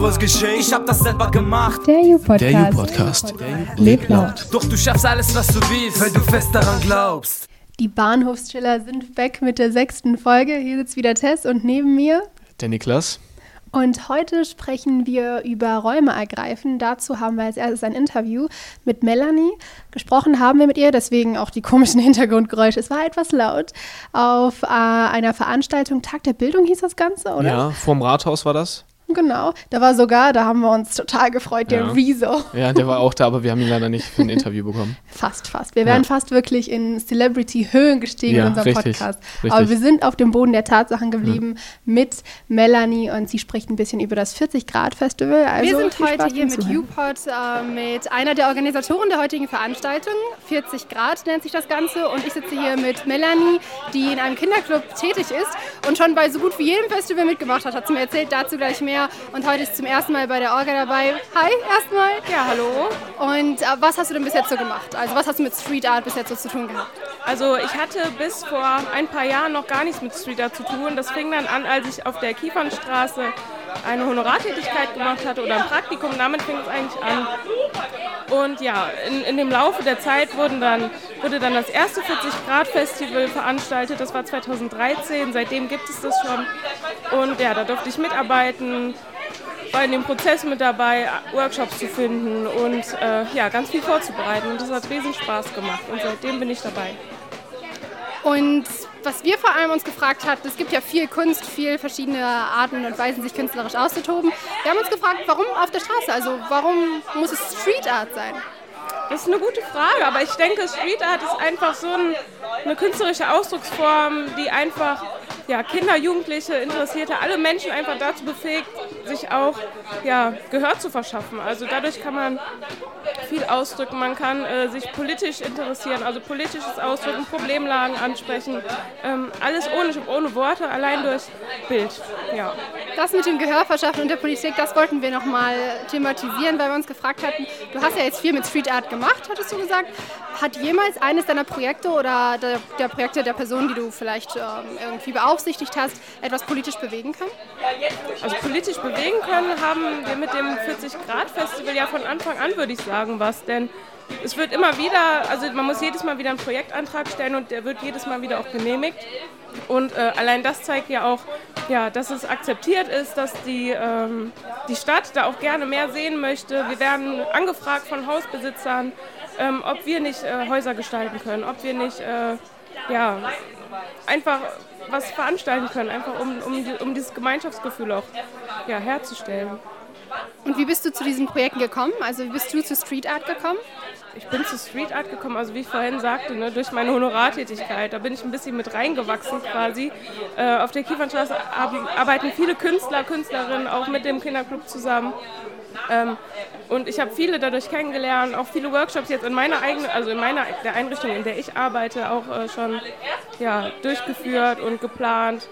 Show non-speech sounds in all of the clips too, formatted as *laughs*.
was geschehen. Ich hab das selber gemacht. Der U-Podcast. Der U-Podcast. Lebt laut. Doch du schaffst alles, was du willst, weil du fest daran glaubst. Die Bahnhofschiller sind weg mit der sechsten Folge. Hier sitzt wieder Tess und neben mir. Der Niklas. Und heute sprechen wir über Räume ergreifen. Dazu haben wir als erstes ein Interview mit Melanie. Gesprochen haben wir mit ihr, deswegen auch die komischen *laughs* Hintergrundgeräusche. Es war etwas laut. Auf äh, einer Veranstaltung, Tag der Bildung hieß das Ganze, oder? Ja, vorm Rathaus war das. Genau, da war sogar, da haben wir uns total gefreut, der Ja. Rezo. Ja, der war auch da, aber wir haben ihn leider nicht für ein Interview bekommen. *laughs* Fast, fast. Wir wären Ja. fast wirklich in Celebrity-Höhen gestiegen Ja, in unserem richtig, Podcast. richtig. Aber wir sind auf dem Boden der Tatsachen geblieben mit Melanie und sie spricht ein bisschen über das 40-Grad-Festival. Also Wir sind heute Spaß hier mit Zuhören. UPod, äh, mit einer der Organisatoren der heutigen Veranstaltung. 40 Grad nennt sich das Ganze. Und ich sitze hier mit Melanie, die in einem Kinderclub tätig ist und schon bei so gut wie jedem Festival mitgemacht hat. Hat sie mir erzählt, dazu gleich mehr. Und heute ist zum ersten Mal bei der Orga dabei. Hi, erstmal. Ja, hallo. Und äh, was hast du denn bis jetzt so gemacht? Also was hast du mit Street Art bis jetzt so zu tun gehabt? Also ich hatte bis vor ein paar Jahren noch gar nichts mit Street Art zu tun. Das fing dann an, als ich auf der Kiefernstraße eine Honorartätigkeit gemacht hatte oder ein Praktikum. Damit fing es eigentlich an. Und ja, in, in dem Laufe der Zeit wurden dann, wurde dann das erste 40-Grad-Festival veranstaltet. Das war 2013. Seitdem gibt es das schon. Und ja, da durfte ich mitarbeiten, war in dem Prozess mit dabei, Workshops zu finden und äh, ja, ganz viel vorzubereiten. Und das hat riesen Spaß gemacht. Und seitdem bin ich dabei. Und was wir vor allem uns gefragt hatten, es gibt ja viel Kunst, viel verschiedene Arten und Weisen, sich künstlerisch auszutoben. Wir haben uns gefragt, warum auf der Straße? Also warum muss es Street Art sein? Das ist eine gute Frage, aber ich denke, Street Art ist einfach so ein, eine künstlerische Ausdrucksform, die einfach ja, Kinder, Jugendliche, Interessierte, alle Menschen einfach dazu befähigt, sich auch ja, Gehör zu verschaffen. Also dadurch kann man viel ausdrücken, man kann äh, sich politisch interessieren, also politisches Ausdrücken, Problemlagen ansprechen, ähm, alles ohne, ohne Worte, allein durch Bild. Ja. Das mit dem Gehör verschaffen und der Politik, das wollten wir nochmal thematisieren, weil wir uns gefragt hatten, du hast ja jetzt viel mit Street Art gemacht, hattest du gesagt. Hat jemals eines deiner Projekte oder der, der Projekte der Personen, die du vielleicht ähm, irgendwie beaufsichtigt hast, etwas politisch bewegen können? Also politisch bewegen können haben wir mit dem 40-Grad-Festival ja von Anfang an, würde ich sagen, was. Denn es wird immer wieder, also man muss jedes Mal wieder einen Projektantrag stellen und der wird jedes Mal wieder auch genehmigt. Und äh, allein das zeigt ja auch, ja, dass es akzeptiert ist, dass die, ähm, die Stadt da auch gerne mehr sehen möchte. Wir werden angefragt von Hausbesitzern, ähm, ob wir nicht äh, Häuser gestalten können, ob wir nicht äh, ja, einfach was veranstalten können, einfach um, um, um dieses Gemeinschaftsgefühl auch ja, herzustellen. Und wie bist du zu diesen Projekten gekommen? Also wie bist du zu Street Art gekommen? Ich bin zu Street Art gekommen, also wie ich vorhin sagte, ne, durch meine Honorartätigkeit. Da bin ich ein bisschen mit reingewachsen quasi. Äh, auf der Kiefernstraße ar- arbeiten viele Künstler, Künstlerinnen auch mit dem Kinderclub zusammen. Ähm, und ich habe viele dadurch kennengelernt, auch viele Workshops jetzt in meiner eigenen, also in meiner der Einrichtung, in der ich arbeite, auch äh, schon ja, durchgeführt und geplant.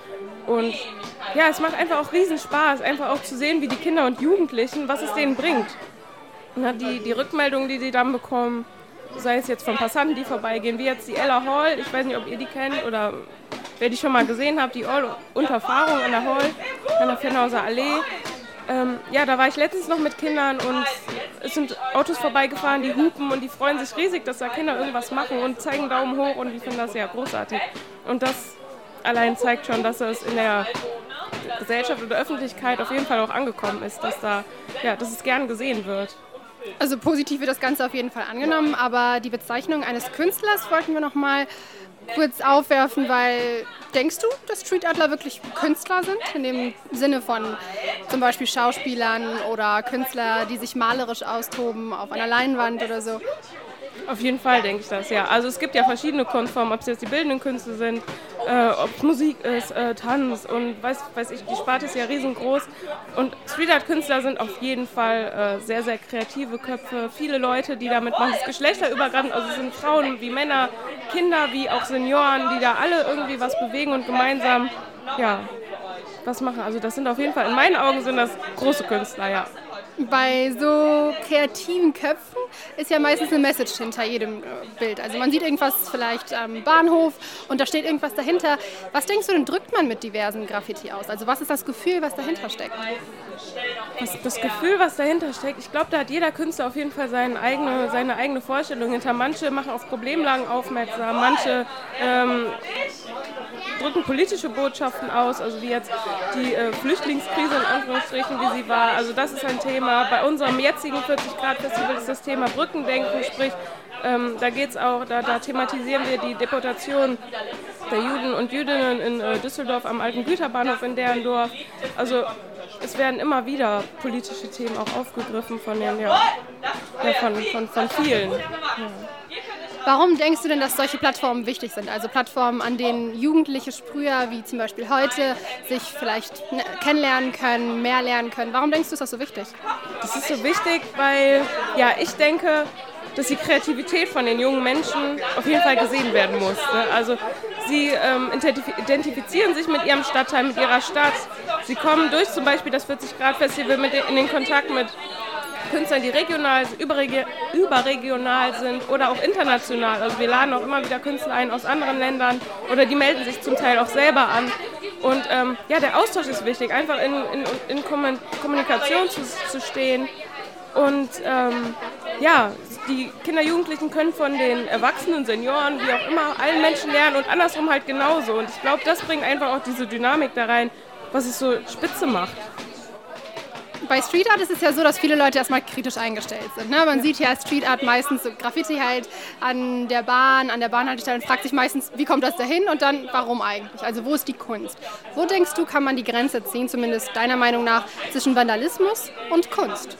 Und ja, es macht einfach auch riesen Spaß, einfach auch zu sehen, wie die Kinder und Jugendlichen, was es denen bringt. Na, die, die Rückmeldungen, die sie dann bekommen, sei es jetzt von Passanten, die vorbeigehen, wie jetzt die Ella Hall, ich weiß nicht, ob ihr die kennt oder wer die schon mal gesehen habt, die All unter Fahrung an der Hall, an der Fennhauser Allee. Ähm, ja, da war ich letztens noch mit Kindern und es sind Autos vorbeigefahren, die hupen und die freuen sich riesig, dass da Kinder irgendwas machen und zeigen Daumen hoch und die finden das ja großartig. Und das allein zeigt schon, dass es in der Gesellschaft oder Öffentlichkeit auf jeden Fall auch angekommen ist, dass da, ja, dass es gern gesehen wird. Also positiv wird das Ganze auf jeden Fall angenommen, aber die Bezeichnung eines Künstlers wollten wir noch mal kurz aufwerfen, weil denkst du, dass Street Artler wirklich Künstler sind? In dem Sinne von zum Beispiel Schauspielern oder Künstler, die sich malerisch austoben auf einer Leinwand oder so. Auf jeden Fall denke ich das, ja. Also es gibt ja verschiedene Kunstformen, ob es jetzt die bildenden Künste sind, äh, ob es Musik ist, äh, Tanz und weiß, weiß ich, die Sparte ist ja riesengroß. Und Street Art Künstler sind auf jeden Fall äh, sehr, sehr kreative Köpfe. Viele Leute, die damit machen, es geschlechterübergreifend, also es sind Frauen wie Männer, Kinder wie auch Senioren, die da alle irgendwie was bewegen und gemeinsam, ja, was machen. Also das sind auf jeden Fall, in meinen Augen sind das große Künstler, ja. Bei so kreativen Köpfen ist ja meistens eine Message hinter jedem äh, Bild. Also man sieht irgendwas vielleicht am Bahnhof und da steht irgendwas dahinter. Was denkst du denn, drückt man mit diversen Graffiti aus? Also was ist das Gefühl, was dahinter steckt? Das, das Gefühl, was dahinter steckt, ich glaube, da hat jeder Künstler auf jeden Fall seine eigene, seine eigene Vorstellung hinter. Manche machen auf Problemlagen aufmerksam, manche ähm, drücken politische Botschaften aus, also wie jetzt die äh, Flüchtlingskrise in Anführungsstrichen, wie sie war. Also das ist ein Thema. Bei unserem jetzigen 40-Grad-Festival ist das Thema Brückendenken, sprich ähm, da geht's auch, da, da, thematisieren wir die Deportation der Juden und Jüdinnen in äh, Düsseldorf am alten Güterbahnhof in deren Dorf. Also es werden immer wieder politische Themen auch aufgegriffen von den, ja, ja von, von, von vielen. Ja. Warum denkst du denn, dass solche Plattformen wichtig sind? Also Plattformen, an denen jugendliche Sprüher, wie zum Beispiel heute, sich vielleicht ne, kennenlernen können, mehr lernen können. Warum denkst du, ist das so wichtig? Das ist so wichtig, weil ja, ich denke, dass die Kreativität von den jungen Menschen auf jeden Fall gesehen werden muss. Ne? Also sie ähm, identifizieren sich mit ihrem Stadtteil, mit ihrer Stadt. Sie kommen durch zum Beispiel das 40-Grad-Festival in den Kontakt mit Künstlern, die regional, überregi überregional sind oder auch international. Also wir laden auch immer wieder Künstler ein aus anderen Ländern oder die melden sich zum Teil auch selber an. Und ähm, ja, der Austausch ist wichtig, einfach in, in, in Kommunikation zu, zu stehen. Und ähm, ja, die Kinder, Jugendlichen können von den Erwachsenen, Senioren, wie auch immer, allen Menschen lernen und andersrum halt genauso. Und ich glaube, das bringt einfach auch diese Dynamik da rein, was es so spitze macht bei Street Art ist es ja so, dass viele Leute erstmal kritisch eingestellt sind. Ne? Man sieht ja Street Art meistens so Graffiti halt an der Bahn, an der Bahnhaltestelle und fragt sich meistens, wie kommt das dahin und dann, warum eigentlich? Also wo ist die Kunst? Wo denkst du, kann man die Grenze ziehen, zumindest deiner Meinung nach, zwischen Vandalismus und Kunst?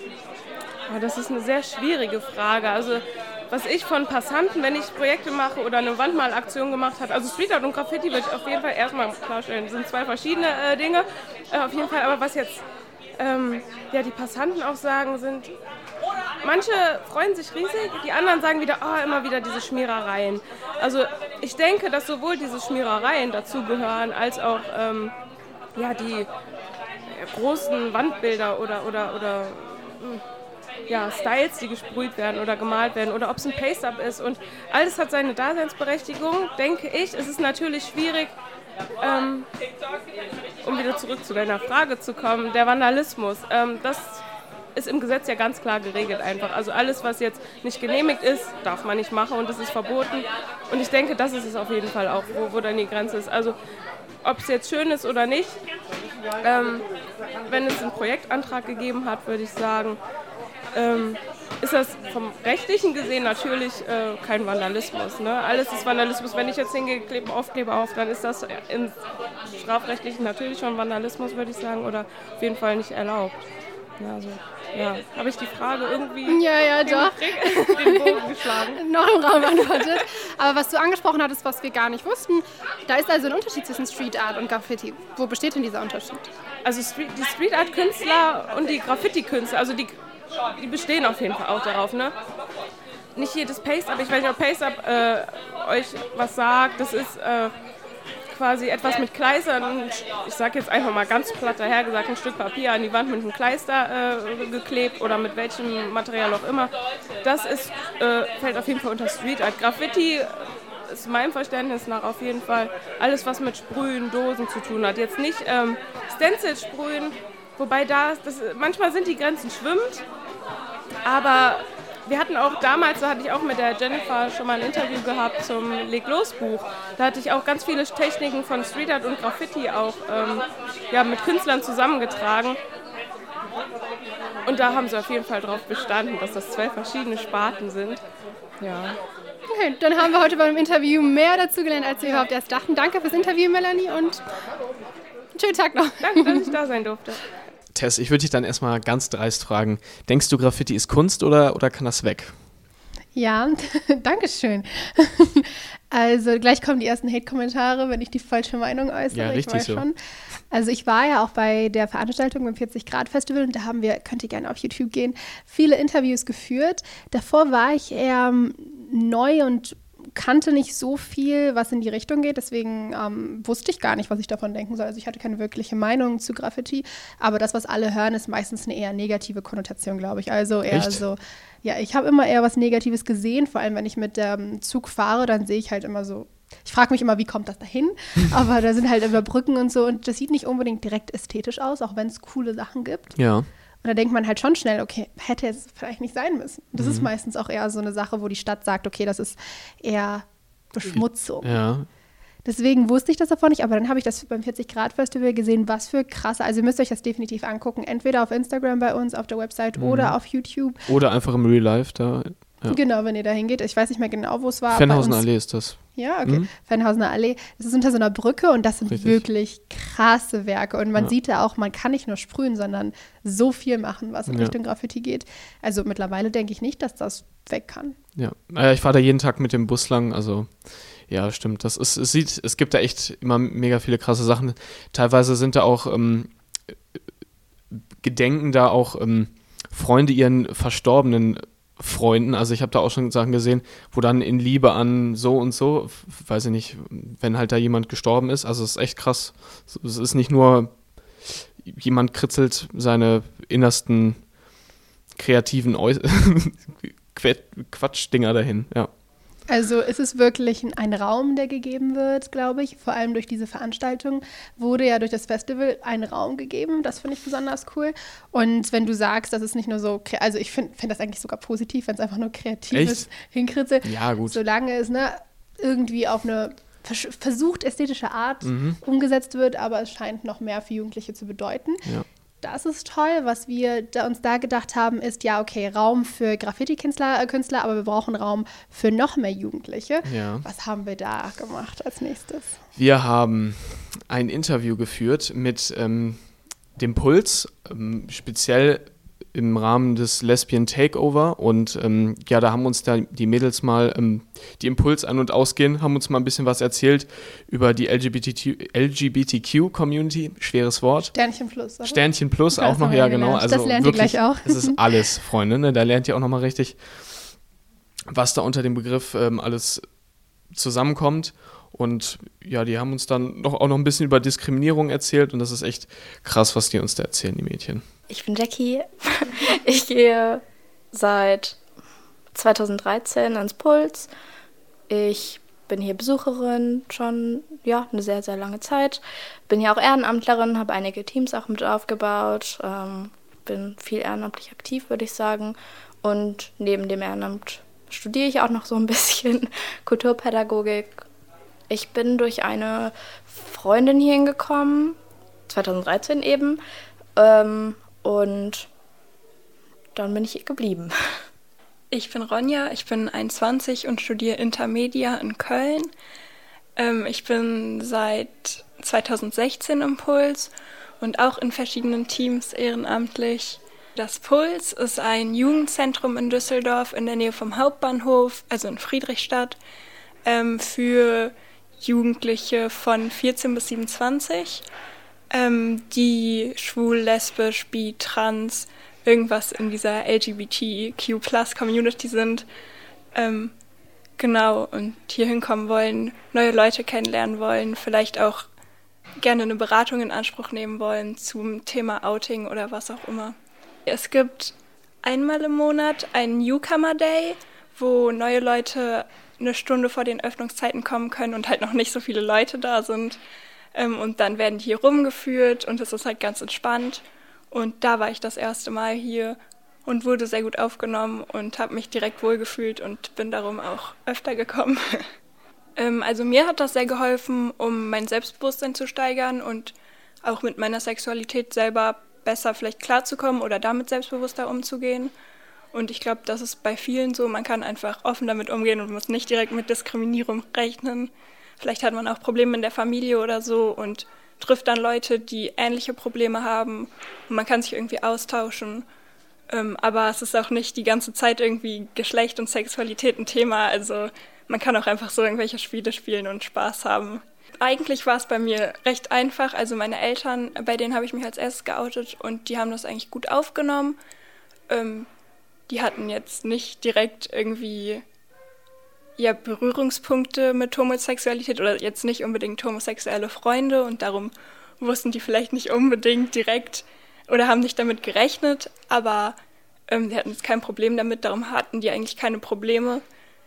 Ja, das ist eine sehr schwierige Frage. Also was ich von Passanten, wenn ich Projekte mache oder eine Wandmalaktion gemacht habe, also Street Art und Graffiti würde ich auf jeden Fall erstmal klarstellen, das sind zwei verschiedene äh, Dinge, äh, auf jeden Fall, aber was jetzt ähm, ja, die Passanten auch sagen, sind, manche freuen sich riesig, die anderen sagen wieder, oh, immer wieder diese Schmierereien. Also ich denke, dass sowohl diese Schmierereien dazugehören, als auch ähm, ja, die großen Wandbilder oder, oder, oder hm, ja, Styles, die gesprüht werden oder gemalt werden oder ob es ein Paste-Up ist. Und alles hat seine Daseinsberechtigung, denke ich. Es ist natürlich schwierig, ähm, um wieder zurück zu deiner Frage zu kommen, der Vandalismus, ähm, das ist im Gesetz ja ganz klar geregelt einfach. Also alles, was jetzt nicht genehmigt ist, darf man nicht machen und das ist verboten. Und ich denke, das ist es auf jeden Fall auch, wo, wo dann die Grenze ist. Also ob es jetzt schön ist oder nicht, ähm, wenn es einen Projektantrag gegeben hat, würde ich sagen, ähm, ist das vom rechtlichen gesehen natürlich äh, kein Vandalismus. Ne? Alles ist Vandalismus. Wenn ich jetzt hingehe, klebe Aufkleber auf, dann ist das im strafrechtlichen natürlich schon Vandalismus, würde ich sagen, oder auf jeden Fall nicht erlaubt. Ja, also, ja. Habe ich die Frage irgendwie ja, ja, doch. *laughs* den Bogen geschlagen? *laughs* Noch im Raum beantwortet. Aber was du angesprochen hattest, was wir gar nicht wussten, da ist also ein Unterschied zwischen Street Art und Graffiti. Wo besteht denn dieser Unterschied? Also Street, die Street Art Künstler und die Graffiti Künstler, also die die bestehen auf jeden Fall auch darauf, ne? Nicht jedes aber ich weiß nicht, ob Paste Up äh, euch was sagt. Das ist äh, quasi etwas mit Kleistern, ich sag jetzt einfach mal ganz platt dahergesagt, ein Stück Papier an die Wand mit einem Kleister äh, geklebt oder mit welchem Material auch immer. Das ist, äh, fällt auf jeden Fall unter Street Art. Graffiti ist meinem Verständnis nach auf jeden Fall alles, was mit Sprühen, Dosen zu tun hat. Jetzt nicht ähm, Stencil sprühen, wobei da, das, manchmal sind die Grenzen schwimmend aber wir hatten auch damals, da hatte ich auch mit der Jennifer schon mal ein Interview gehabt zum Leg los Buch. Da hatte ich auch ganz viele Techniken von Street Art und Graffiti auch ähm, ja, mit Künstlern zusammengetragen. Und da haben sie auf jeden Fall darauf bestanden, dass das zwei verschiedene Sparten sind. Ja. Okay, dann haben wir heute beim Interview mehr dazu gelernt, als wir überhaupt erst dachten. Danke fürs Interview, Melanie, und schönen Tag noch. Danke, dass ich da sein durfte. Tess, ich würde dich dann erstmal ganz dreist fragen. Denkst du, Graffiti ist Kunst oder, oder kann das weg? Ja, *laughs* danke schön. *laughs* Also gleich kommen die ersten Hate-Kommentare, wenn ich die falsche Meinung äußere. Ja, richtig ich weiß so. schon. Also ich war ja auch bei der Veranstaltung beim 40 Grad Festival und da haben wir, könnt ihr gerne auf YouTube gehen, viele Interviews geführt. Davor war ich eher ähm, neu und kannte nicht so viel, was in die Richtung geht, deswegen ähm, wusste ich gar nicht, was ich davon denken soll. Also ich hatte keine wirkliche Meinung zu Graffiti, aber das, was alle hören, ist meistens eine eher negative Konnotation, glaube ich. Also eher Echt? so, ja, ich habe immer eher was Negatives gesehen, vor allem wenn ich mit dem Zug fahre, dann sehe ich halt immer so. Ich frage mich immer, wie kommt das dahin? *laughs* Aber da sind halt immer Brücken und so und das sieht nicht unbedingt direkt ästhetisch aus, auch wenn es coole Sachen gibt. Ja. Und da denkt man halt schon schnell, okay, hätte es vielleicht nicht sein müssen. Das Mhm. ist meistens auch eher so eine Sache, wo die Stadt sagt, okay, das ist eher Beschmutzung. Ja. Deswegen wusste ich das davon nicht, aber dann habe ich das beim 40-Grad-Festival gesehen, was für krasse, also ihr müsst euch das definitiv angucken, entweder auf Instagram bei uns, auf der Website Mhm. oder auf YouTube. Oder einfach im Real Life da. Ja. Genau, wenn ihr da hingeht. Ich weiß nicht mehr genau, wo es war. Uns- Allee ist das. Ja, okay. Mhm. Fennhausener Allee. Das ist unter so einer Brücke und das sind Richtig. wirklich krasse Werke. Und man Ja. sieht da auch, man kann nicht nur sprühen, sondern so viel machen, was in Ja. Richtung Graffiti geht. Also mittlerweile denke ich nicht, dass das weg kann. Ja. Äh, ich fahre da jeden Tag mit dem Bus lang, also ja, stimmt. Das ist, es sieht, es gibt da echt immer mega viele krasse Sachen. Teilweise sind da auch ähm, gedenken da auch ähm, Freunde ihren verstorbenen Freunden. Also ich habe da auch schon Sachen gesehen, wo dann in Liebe an so und so, weiß ich nicht, wenn halt da jemand gestorben ist. Also es ist echt krass. Es ist nicht nur jemand kritzelt seine innersten kreativen *laughs* Quatschdinger dahin. Ja. Also es ist wirklich ein- Raum, der gegeben wird, glaube ich. Vor allem durch diese Veranstaltung wurde ja durch das Festival ein Raum gegeben. Das finde ich besonders cool. Und wenn du sagst, das ist nicht nur so, also ich finde find das eigentlich sogar positiv, wenn es einfach nur kreatives? Hinkritzel, Ja, gut. solange es ne, irgendwie auf eine vers- versucht ästhetische Art Mhm. umgesetzt wird, aber es scheint noch mehr für Jugendliche zu bedeuten. Ja. Das ist toll. Was wir da uns da gedacht haben, ist ja, okay, Raum für Graffiti-Künstler, äh, Künstler, aber wir brauchen Raum für noch mehr Jugendliche. Ja. Was haben wir da gemacht als nächstes? Wir haben ein Interview geführt mit ähm, dem Puls, ähm, speziell im Rahmen des Lesbian Takeover. Und ähm, ja, da haben uns da die Mädels mal, ähm, die Impuls an- und ausgehen, haben uns mal ein bisschen was erzählt über die LGBTQ-Community. Schweres Wort. Sternchen Plus. Oder? Sternchen Plus Das auch noch, ja genau. Also Das lernt ihr wirklich, gleich auch. Es ist *laughs* alles, Freunde. Ne? Da lernt ihr auch nochmal richtig, was da unter dem Begriff ähm, alles zusammenkommt. Und ja, die haben uns dann noch, auch noch ein bisschen über Diskriminierung erzählt und das ist echt krass, was die uns da erzählen, die Mädchen. Ich bin Jackie. *laughs* Ich gehe seit 2013 ins Puls. Ich bin hier Besucherin schon, ja, eine sehr, sehr lange Zeit. Bin hier auch Ehrenamtlerin, habe einige Teams auch mit aufgebaut. Ähm, bin viel ehrenamtlich aktiv, würde ich sagen. Und neben dem Ehrenamt studiere ich auch noch so ein *laughs* bisschen Kulturpädagogik. Ich bin durch eine Freundin hier hingekommen, 2013 eben. Ähm, und dann bin ich hier geblieben. *laughs* Ich bin Ronja, ich bin 21 und studiere Intermedia in Köln. Ähm, ich bin seit 2016 im Puls und auch in verschiedenen Teams ehrenamtlich. Das Puls ist ein Jugendzentrum in Düsseldorf in der Nähe vom Hauptbahnhof, also in Friedrichstadt, ähm, für Jugendliche von 14 bis 27, ähm, die schwul, lesbisch, bi, trans, irgendwas in dieser LGBTQ-Plus-Community sind. Ähm, genau, und hier hinkommen wollen, neue Leute kennenlernen wollen, vielleicht auch gerne eine Beratung in Anspruch nehmen wollen zum Thema Outing oder was auch immer. Es gibt einmal im Monat einen Newcomer Day, wo neue Leute eine Stunde vor den Öffnungszeiten kommen können und halt noch nicht so viele Leute da sind. Ähm, und dann werden die hier rumgeführt und es ist halt ganz entspannt. Und da war ich das erste Mal hier und wurde sehr gut aufgenommen und habe mich direkt wohlgefühlt und bin darum auch öfter gekommen. *laughs* ähm, also mir hat das sehr geholfen, um mein Selbstbewusstsein zu steigern und auch mit meiner Sexualität selber besser vielleicht klarzukommen oder damit selbstbewusster umzugehen. Und ich glaube, das ist bei vielen so, man kann einfach offen damit umgehen und muss nicht direkt mit Diskriminierung rechnen. Vielleicht hat man auch Probleme in der Familie oder so und trifft dann Leute, die ähnliche Probleme haben und man kann sich irgendwie austauschen. Ähm, aber es ist auch nicht die ganze Zeit irgendwie Geschlecht und Sexualität ein Thema. Also man kann auch einfach so irgendwelche Spiele spielen und Spaß haben. Eigentlich war es bei mir recht einfach. Also meine Eltern, bei denen habe ich mich als erstes geoutet und die haben das eigentlich gut aufgenommen. Ähm, die hatten jetzt nicht direkt irgendwie ja Berührungspunkte mit Homosexualität oder jetzt nicht unbedingt homosexuelle Freunde und darum wussten die vielleicht nicht unbedingt direkt oder haben nicht damit gerechnet, aber ähm, die hatten jetzt kein Problem damit, darum hatten die eigentlich keine Probleme.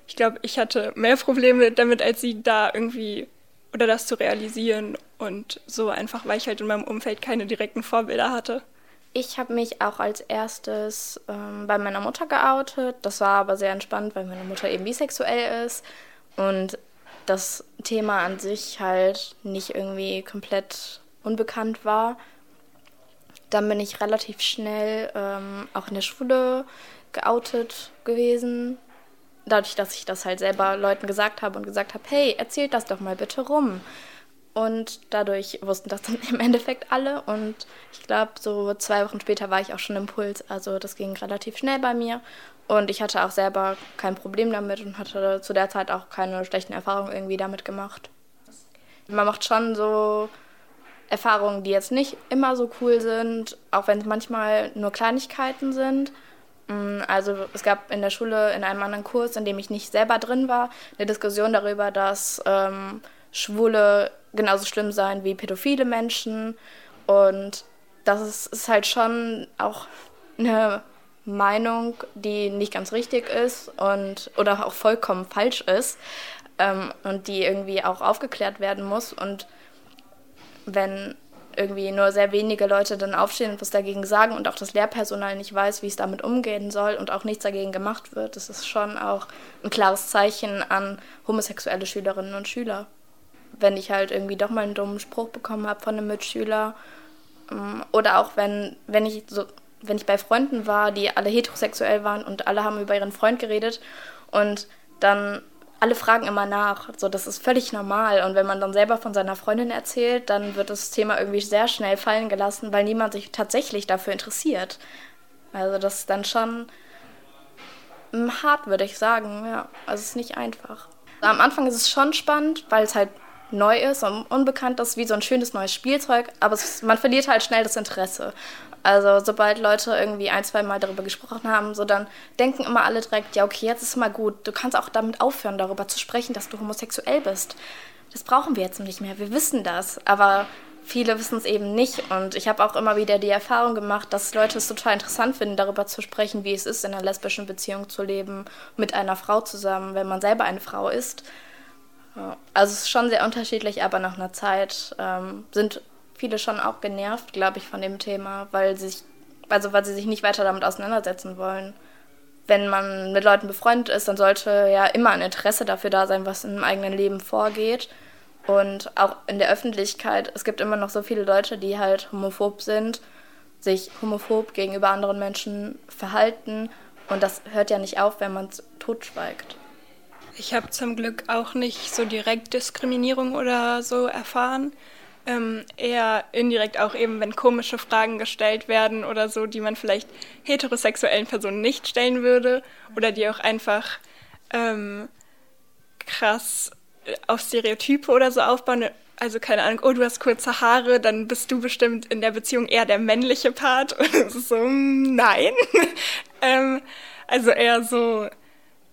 Ich glaube, ich hatte mehr Probleme damit, als sie da irgendwie oder das zu realisieren und so einfach, weil ich halt in meinem Umfeld keine direkten Vorbilder hatte. Ich habe mich auch als erstes ähm, bei meiner Mutter geoutet. Das war aber sehr entspannt, weil meine Mutter eben bisexuell ist und das Thema an sich halt nicht irgendwie komplett unbekannt war. Dann bin ich relativ schnell ähm, auch in der Schule geoutet gewesen. Dadurch, dass ich das halt selber Leuten gesagt habe und gesagt habe, hey, erzählt das doch mal bitte rum. Und dadurch wussten das dann *laughs* im Endeffekt alle. Und ich glaube, so zwei Wochen später war ich auch schon im Puls. Also das ging relativ schnell bei mir. Und ich hatte auch selber kein Problem damit und hatte zu der Zeit auch keine schlechten Erfahrungen irgendwie damit gemacht. Man macht schon so Erfahrungen, die jetzt nicht immer so cool sind, auch wenn es manchmal nur Kleinigkeiten sind. Mm, also es gab in der Schule in einem anderen Kurs, in dem ich nicht selber drin war, eine Diskussion darüber, dass ähm, Schwule genauso schlimm sein wie pädophile Menschen. Und das ist, ist halt schon auch eine Meinung, die nicht ganz richtig ist und oder auch vollkommen falsch ist ähm, und die irgendwie auch aufgeklärt werden muss. Und wenn irgendwie nur sehr wenige Leute dann aufstehen und was dagegen sagen und auch das Lehrpersonal nicht weiß, wie es damit umgehen soll und auch nichts dagegen gemacht wird, das ist schon auch ein klares Zeichen an homosexuelle Schülerinnen und Schüler wenn ich halt irgendwie doch mal einen dummen Spruch bekommen habe von einem Mitschüler. Ähm, oder auch wenn, wenn ich so, wenn ich bei Freunden war, die alle heterosexuell waren und alle haben über ihren Freund geredet und dann alle fragen immer nach. So, das ist völlig normal. Und wenn man dann selber von seiner Freundin erzählt, dann wird das Thema irgendwie sehr schnell fallen gelassen, weil niemand sich tatsächlich dafür interessiert. Also das ist dann schon hart, würde ich sagen. Ja, also es ist nicht einfach. Am Anfang ist es schon spannend, weil es halt neu ist und unbekannt ist, wie so ein schönes neues Spielzeug, aber es, man verliert halt schnell das Interesse. Also sobald Leute irgendwie ein, zwei Mal darüber gesprochen haben, so dann denken immer alle direkt, ja okay, jetzt ist es mal gut. Du kannst auch damit aufhören, darüber zu sprechen, dass du homosexuell bist. Das brauchen wir jetzt nicht mehr. Wir wissen das, aber viele wissen es eben nicht. Und ich habe auch immer wieder die Erfahrung gemacht, dass Leute es total interessant finden, darüber zu sprechen, wie es ist, in einer lesbischen Beziehung zu leben, mit einer Frau zusammen, wenn man selber eine Frau ist. Also es ist schon sehr unterschiedlich, aber nach einer Zeit ähm, sind viele schon auch genervt, glaube ich, von dem Thema, weil sie sich, also weil sie sich nicht weiter damit auseinandersetzen wollen. Wenn man mit Leuten befreundet ist, dann sollte ja immer ein Interesse dafür da sein, was im eigenen Leben vorgeht. Und auch in der Öffentlichkeit, es gibt immer noch so viele Leute, die halt homophob sind, sich homophob gegenüber anderen Menschen verhalten. Und das hört ja nicht auf, wenn man es totschweigt. Ich habe zum Glück auch nicht so direkt Diskriminierung oder so erfahren. Ähm, eher indirekt auch eben, wenn komische Fragen gestellt werden oder so, die man vielleicht heterosexuellen Personen nicht stellen würde oder die auch einfach ähm, krass auf Stereotype oder so aufbauen. Also keine Ahnung, oh, du hast kurze Haare, dann bist du bestimmt in der Beziehung eher der männliche Part. *laughs* Und es so, hm, nein. *laughs* ähm, also eher so,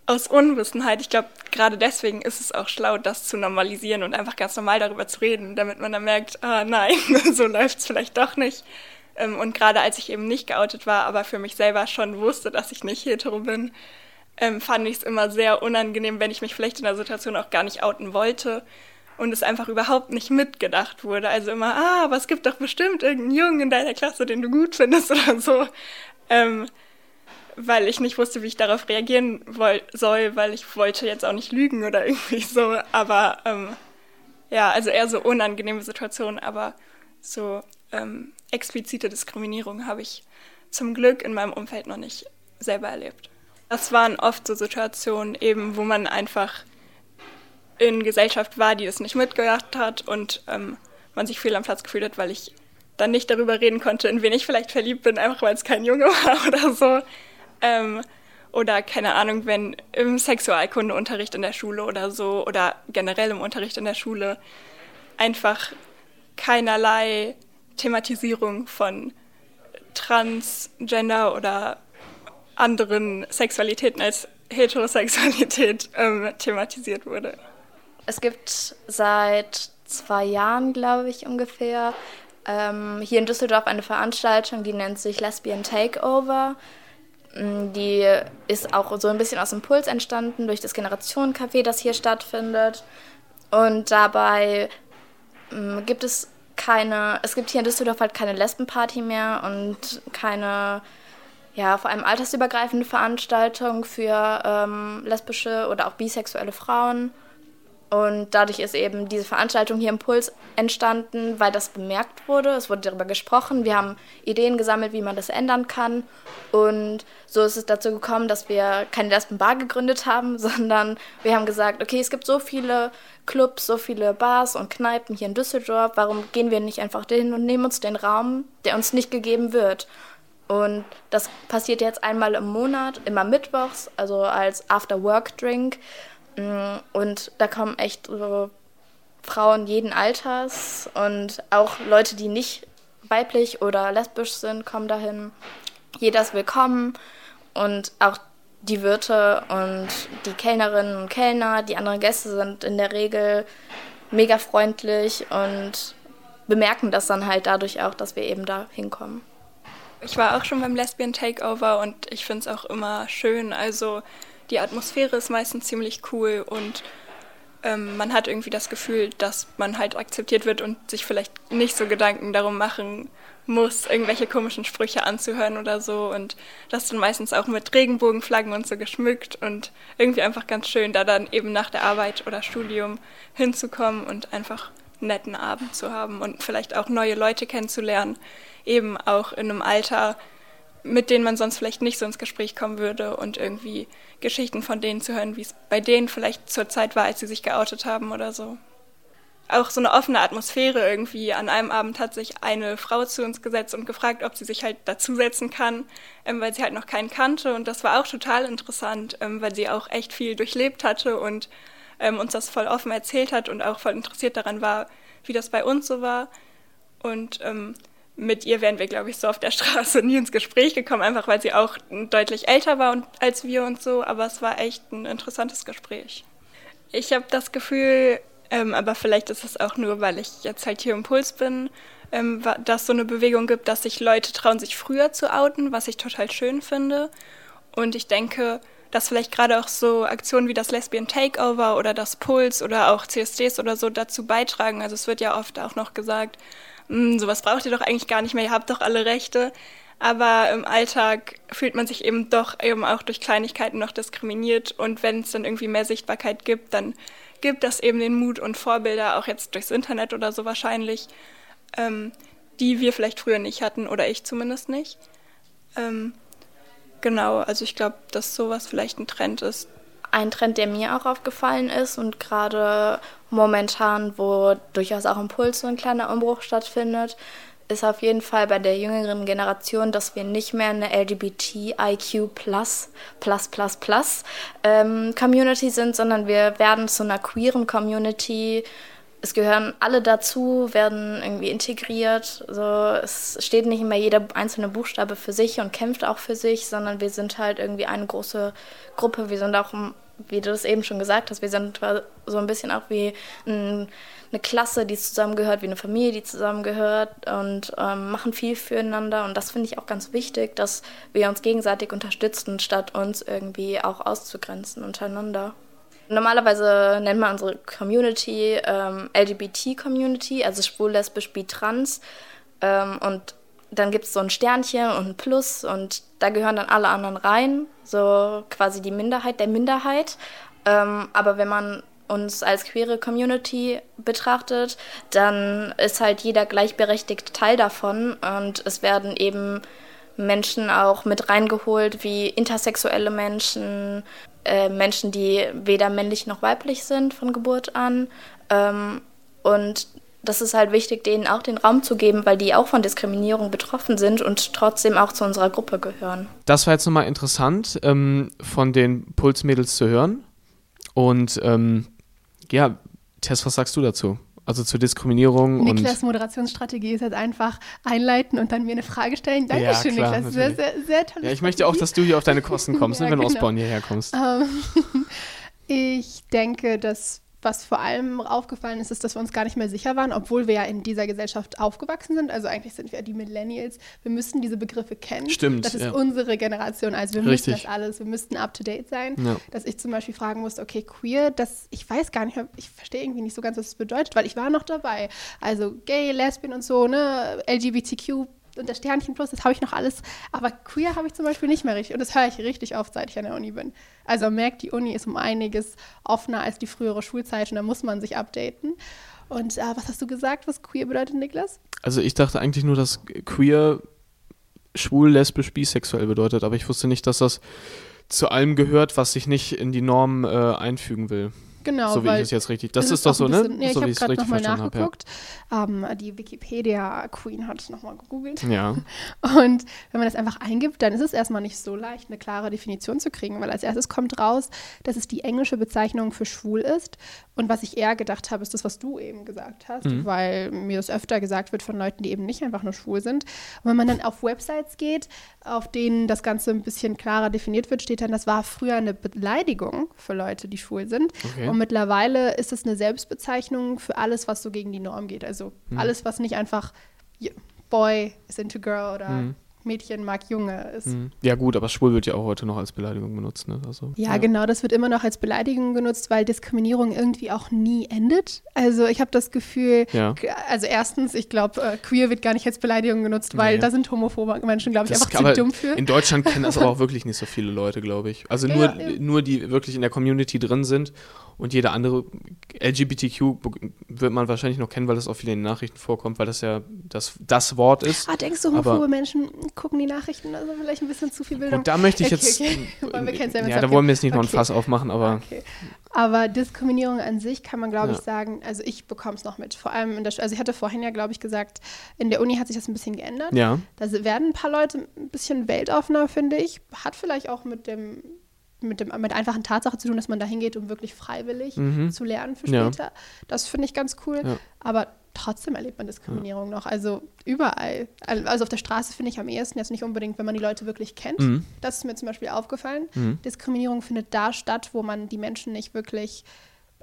aus Unwissenheit. Ich glaube, gerade deswegen ist es auch schlau, das zu normalisieren und einfach ganz normal darüber zu reden, damit man dann merkt, ah nein, *laughs* so läuft es vielleicht doch nicht. Ähm, und gerade als ich eben nicht geoutet war, aber für mich selber schon wusste, dass ich nicht hetero bin, ähm, fand ich es immer sehr unangenehm, wenn ich mich vielleicht in der Situation auch gar nicht outen wollte und es einfach überhaupt nicht mitgedacht wurde. Also immer, ah, aber es gibt doch bestimmt irgendeinen Jungen in deiner Klasse, den du gut findest *laughs* oder so. Ähm, weil ich nicht wusste, wie ich darauf reagieren soll, weil ich wollte jetzt auch nicht lügen oder *laughs* irgendwie so. Aber ähm, ja, also eher so unangenehme Situationen, aber so ähm, explizite Diskriminierung habe ich zum Glück in meinem Umfeld noch nicht selber erlebt. Das waren oft so Situationen eben, wo man einfach in Gesellschaft war, die es nicht mitgedacht hat und ähm, man sich fehl am Platz gefühlt hat, weil ich dann nicht darüber reden konnte, in wen ich vielleicht verliebt bin, einfach weil es kein Junge *laughs* war oder so. Ähm, oder keine Ahnung, wenn im Sexualkundeunterricht in der Schule oder so oder generell im Unterricht in der Schule einfach keinerlei Thematisierung von Transgender oder anderen Sexualitäten als Heterosexualität ähm, thematisiert wurde. Es gibt seit zwei Jahren, glaube ich, ungefähr, ähm, hier in Düsseldorf eine Veranstaltung, die nennt sich Lesbian Takeover. Mm, die ist auch so ein bisschen aus Impuls entstanden durch das Generationencafé, das hier stattfindet. Und dabei ähm, gibt es keine, es gibt hier in Düsseldorf halt keine Lesbenparty mehr und keine, ja, vor allem altersübergreifende Veranstaltung für ähm, lesbische oder auch bisexuelle Frauen. Und dadurch ist eben diese Veranstaltung hier im Puls entstanden, weil das bemerkt wurde. Es wurde darüber gesprochen. Wir haben Ideen gesammelt, wie man das ändern kann. Und so ist es dazu gekommen, dass wir keine Lesbenbar gegründet haben, *laughs* sondern wir haben gesagt, okay, es gibt so viele Clubs, so viele Bars und Kneipen hier in Düsseldorf. Warum gehen wir nicht einfach dahin und nehmen uns den Raum, der uns nicht gegeben wird? Und das passiert jetzt einmal im Monat, immer mittwochs, also als After-Work-Drink. Und da kommen echt so Frauen jeden Alters und auch Leute, die nicht weiblich oder lesbisch sind, kommen dahin. Jeder ist willkommen und auch die Wirte und die Kellnerinnen und Kellner, die anderen Gäste sind in der Regel mega freundlich und bemerken das dann halt dadurch auch, dass wir eben da hinkommen. Ich war auch schon beim Lesbian Takeover und ich finde es auch immer schön. Also die Atmosphäre ist meistens ziemlich cool und ähm, man hat irgendwie das Gefühl, dass man halt akzeptiert wird und sich vielleicht nicht so Gedanken darum machen muss, irgendwelche komischen Sprüche anzuhören oder so. Und das dann meistens auch mit Regenbogenflaggen und so geschmückt und irgendwie einfach ganz schön, da dann eben nach der Arbeit oder Studium hinzukommen und einfach einen netten Abend zu haben und vielleicht auch neue Leute kennenzulernen, eben auch in einem Alter, mit denen man sonst vielleicht nicht so ins Gespräch kommen würde und irgendwie Geschichten von denen zu hören, wie es bei denen vielleicht zur Zeit war, als sie sich geoutet haben oder so. Auch so eine offene Atmosphäre irgendwie. An einem Abend hat sich eine Frau zu uns gesetzt und gefragt, ob sie sich halt dazusetzen kann, ähm, weil sie halt noch keinen kannte. Und das war auch total interessant, ähm, weil sie auch echt viel durchlebt hatte und ähm, uns das voll offen erzählt hat und auch voll interessiert daran war, wie das bei uns so war. Und mit ihr wären wir, glaube ich, so auf der Straße nie ins Gespräch gekommen, einfach weil sie auch deutlich älter war und, als wir und so. Aber es war echt ein interessantes Gespräch. Ich habe das Gefühl, ähm, aber vielleicht ist es auch nur, weil ich jetzt halt hier im Puls bin, ähm, dass so eine Bewegung gibt, dass sich Leute trauen, sich früher zu outen, was ich total schön finde. Und ich denke, dass vielleicht gerade auch so Aktionen wie das Lesbian Takeover oder das Puls oder auch CSDs oder so dazu beitragen. Also es wird ja oft auch noch gesagt, hm, sowas braucht ihr doch eigentlich gar nicht mehr, ihr habt doch alle Rechte. Aber im Alltag fühlt man sich eben doch eben auch durch Kleinigkeiten noch diskriminiert. Und wenn es dann irgendwie mehr Sichtbarkeit gibt, dann gibt das eben den Mut und Vorbilder, auch jetzt durchs Internet oder so wahrscheinlich, ähm, die wir vielleicht früher nicht hatten oder ich zumindest nicht. Ähm, genau, also ich glaube, dass sowas vielleicht ein Trend ist, ein Trend, der mir auch aufgefallen ist und gerade momentan, wo durchaus auch im Puls so ein kleiner Umbruch stattfindet, ist auf jeden Fall bei der jüngeren Generation, dass wir nicht mehr eine LGBTIQ plus, plus, plus, plus ähm, Community sind, sondern wir werden zu einer queeren Community. Es gehören alle dazu, werden irgendwie integriert. So, es steht nicht immer jeder einzelne Buchstabe für sich und kämpft auch für sich, sondern wir sind halt irgendwie eine große Gruppe. Wir sind auch wie du das eben schon gesagt hast, wir sind so ein bisschen auch wie ein, eine Klasse, die zusammengehört, wie eine Familie, die zusammengehört und ähm, machen viel füreinander. Und das finde ich auch ganz wichtig, dass wir uns gegenseitig unterstützen, statt uns irgendwie auch auszugrenzen untereinander. Normalerweise nennt man unsere Community ähm, LGBT-Community, also schwul, lesbisch, bi, trans. Ähm, und dann gibt es so ein Sternchen und ein Plus und da gehören dann alle anderen rein, so quasi die Minderheit der Minderheit. Ähm, aber wenn man uns als queere Community betrachtet, dann ist halt jeder gleichberechtigt Teil davon und es werden eben Menschen auch mit reingeholt wie intersexuelle Menschen, äh, Menschen, die weder männlich noch weiblich sind von Geburt an. Ähm, und das ist halt wichtig, denen auch den Raum zu geben, weil die auch von Diskriminierung betroffen sind und trotzdem auch zu unserer Gruppe gehören. Das war jetzt nochmal interessant, ähm, von den Pulsmädels zu hören. Und ähm, ja, Tess, was sagst du dazu? Also zur Diskriminierung Niklas Moderationsstrategie ist jetzt einfach einleiten und dann mir eine Frage stellen. Dankeschön, ja, klar, Niklas. Sehr, sehr, sehr toll. Ja, ich möchte auch, dass du hier auf deine *laughs* Kosten kommst, Ja, ne, wenn du aus genau. Bonn hierher kommst. Ähm, *laughs* ich denke, dass was vor allem aufgefallen ist, ist, dass wir uns gar nicht mehr sicher waren, obwohl wir ja in dieser Gesellschaft aufgewachsen sind. Also eigentlich sind wir die Millennials. Wir müssten diese Begriffe kennen. Stimmt, Das ist ja. unsere Generation. Also wir Richtig. müssen das alles, wir müssten up to date sein. Ja. Dass ich zum Beispiel fragen musste, okay, queer, das, ich weiß gar nicht, mehr, ich verstehe irgendwie nicht so ganz, was das bedeutet, weil ich war noch dabei. Also gay, lesbian und so, ne, LGBTQ und das Sternchen plus, das habe ich noch alles. Aber queer habe ich zum Beispiel nicht mehr richtig. Und das höre ich richtig oft, seit ich an der Uni bin. Also man merkt, die Uni ist um einiges offener als die frühere Schulzeit und da muss man sich updaten. Und äh, was hast du gesagt, was queer bedeutet, Niklas? Also ich dachte eigentlich nur, dass queer schwul, lesbisch, bisexuell bedeutet, aber ich wusste nicht, dass das zu allem gehört, was sich nicht in die Norm äh, einfügen will. Genau, so wie ich es jetzt richtig. Das es ist doch so, ne? bisschen- Ja, so ich habe es gerade nochmal verstanden habe. Ja. nachgeguckt. Ähm, die Wikipedia-Queen hat nochmal gegoogelt. Ja. Und wenn man das einfach eingibt, dann ist es erstmal nicht so leicht, eine klare Definition zu kriegen, weil als erstes kommt raus, dass es die englische Bezeichnung für schwul ist. Und was ich eher gedacht habe, ist das, was du eben gesagt hast, Mhm. weil mir das öfter gesagt wird von Leuten, die eben nicht einfach nur schwul sind. Und wenn man dann auf Websites geht, auf denen das Ganze ein bisschen klarer definiert wird, steht dann, das war früher eine Beleidigung für Leute, die schwul sind. Okay. Und mittlerweile ist es eine Selbstbezeichnung für alles, was so gegen die Norm geht. Also Mhm. alles, was nicht einfach ja, Boy is into Girl oder Mhm. Mädchen mag Junge ist. Mhm. Ja gut, aber schwul wird ja auch heute noch als Beleidigung benutzt, ne? Also, Ja, genau, das wird immer noch als Beleidigung genutzt, weil Diskriminierung irgendwie auch nie endet. Also ich habe das Gefühl, Ja. also erstens, ich glaube, äh, queer wird gar nicht als Beleidigung genutzt, weil Nee. da sind homophobe Menschen, glaube ich, Das einfach zu dumm für. In Deutschland kennen das aber *laughs* auch wirklich nicht so viele Leute, glaube ich. Also Ja, nur, ja. nur die wirklich in der Community drin sind und jeder andere LGBTQ wird man wahrscheinlich noch kennen, weil das auch viel in den Nachrichten vorkommt, weil das ja das, das Wort ist. Ah, denkst du, Aber- homophobe Menschen gucken die Nachrichten, also vielleicht ein bisschen zu viel Bildung? Und da möchte ich Okay, jetzt. okay. *laughs* Wollen wir ja, da okay. wollen wir jetzt nicht noch ein Okay. Fass aufmachen, aber Okay. Aber Diskriminierung an sich kann man, glaube Ja. ich, sagen, also ich bekomme es noch mit. Vor allem, in der, also ich hatte vorhin ja, glaube ich, gesagt, in der Uni hat sich das ein bisschen geändert. ja. Da werden ein paar Leute ein bisschen weltoffener, finde ich. Hat vielleicht auch mit dem mit, dem, mit der einfachen Tatsache zu tun, dass man da hingeht, um wirklich freiwillig Mhm. zu lernen für Ja. später. Das finde ich ganz cool. Ja. Aber trotzdem erlebt man Diskriminierung noch. Also überall. Al- Also auf der Straße finde ich am ehesten, jetzt nicht unbedingt, wenn man die Leute wirklich kennt. Mhm. Das ist mir zum Beispiel aufgefallen. Mhm. Diskriminierung findet da statt, wo man die Menschen nicht wirklich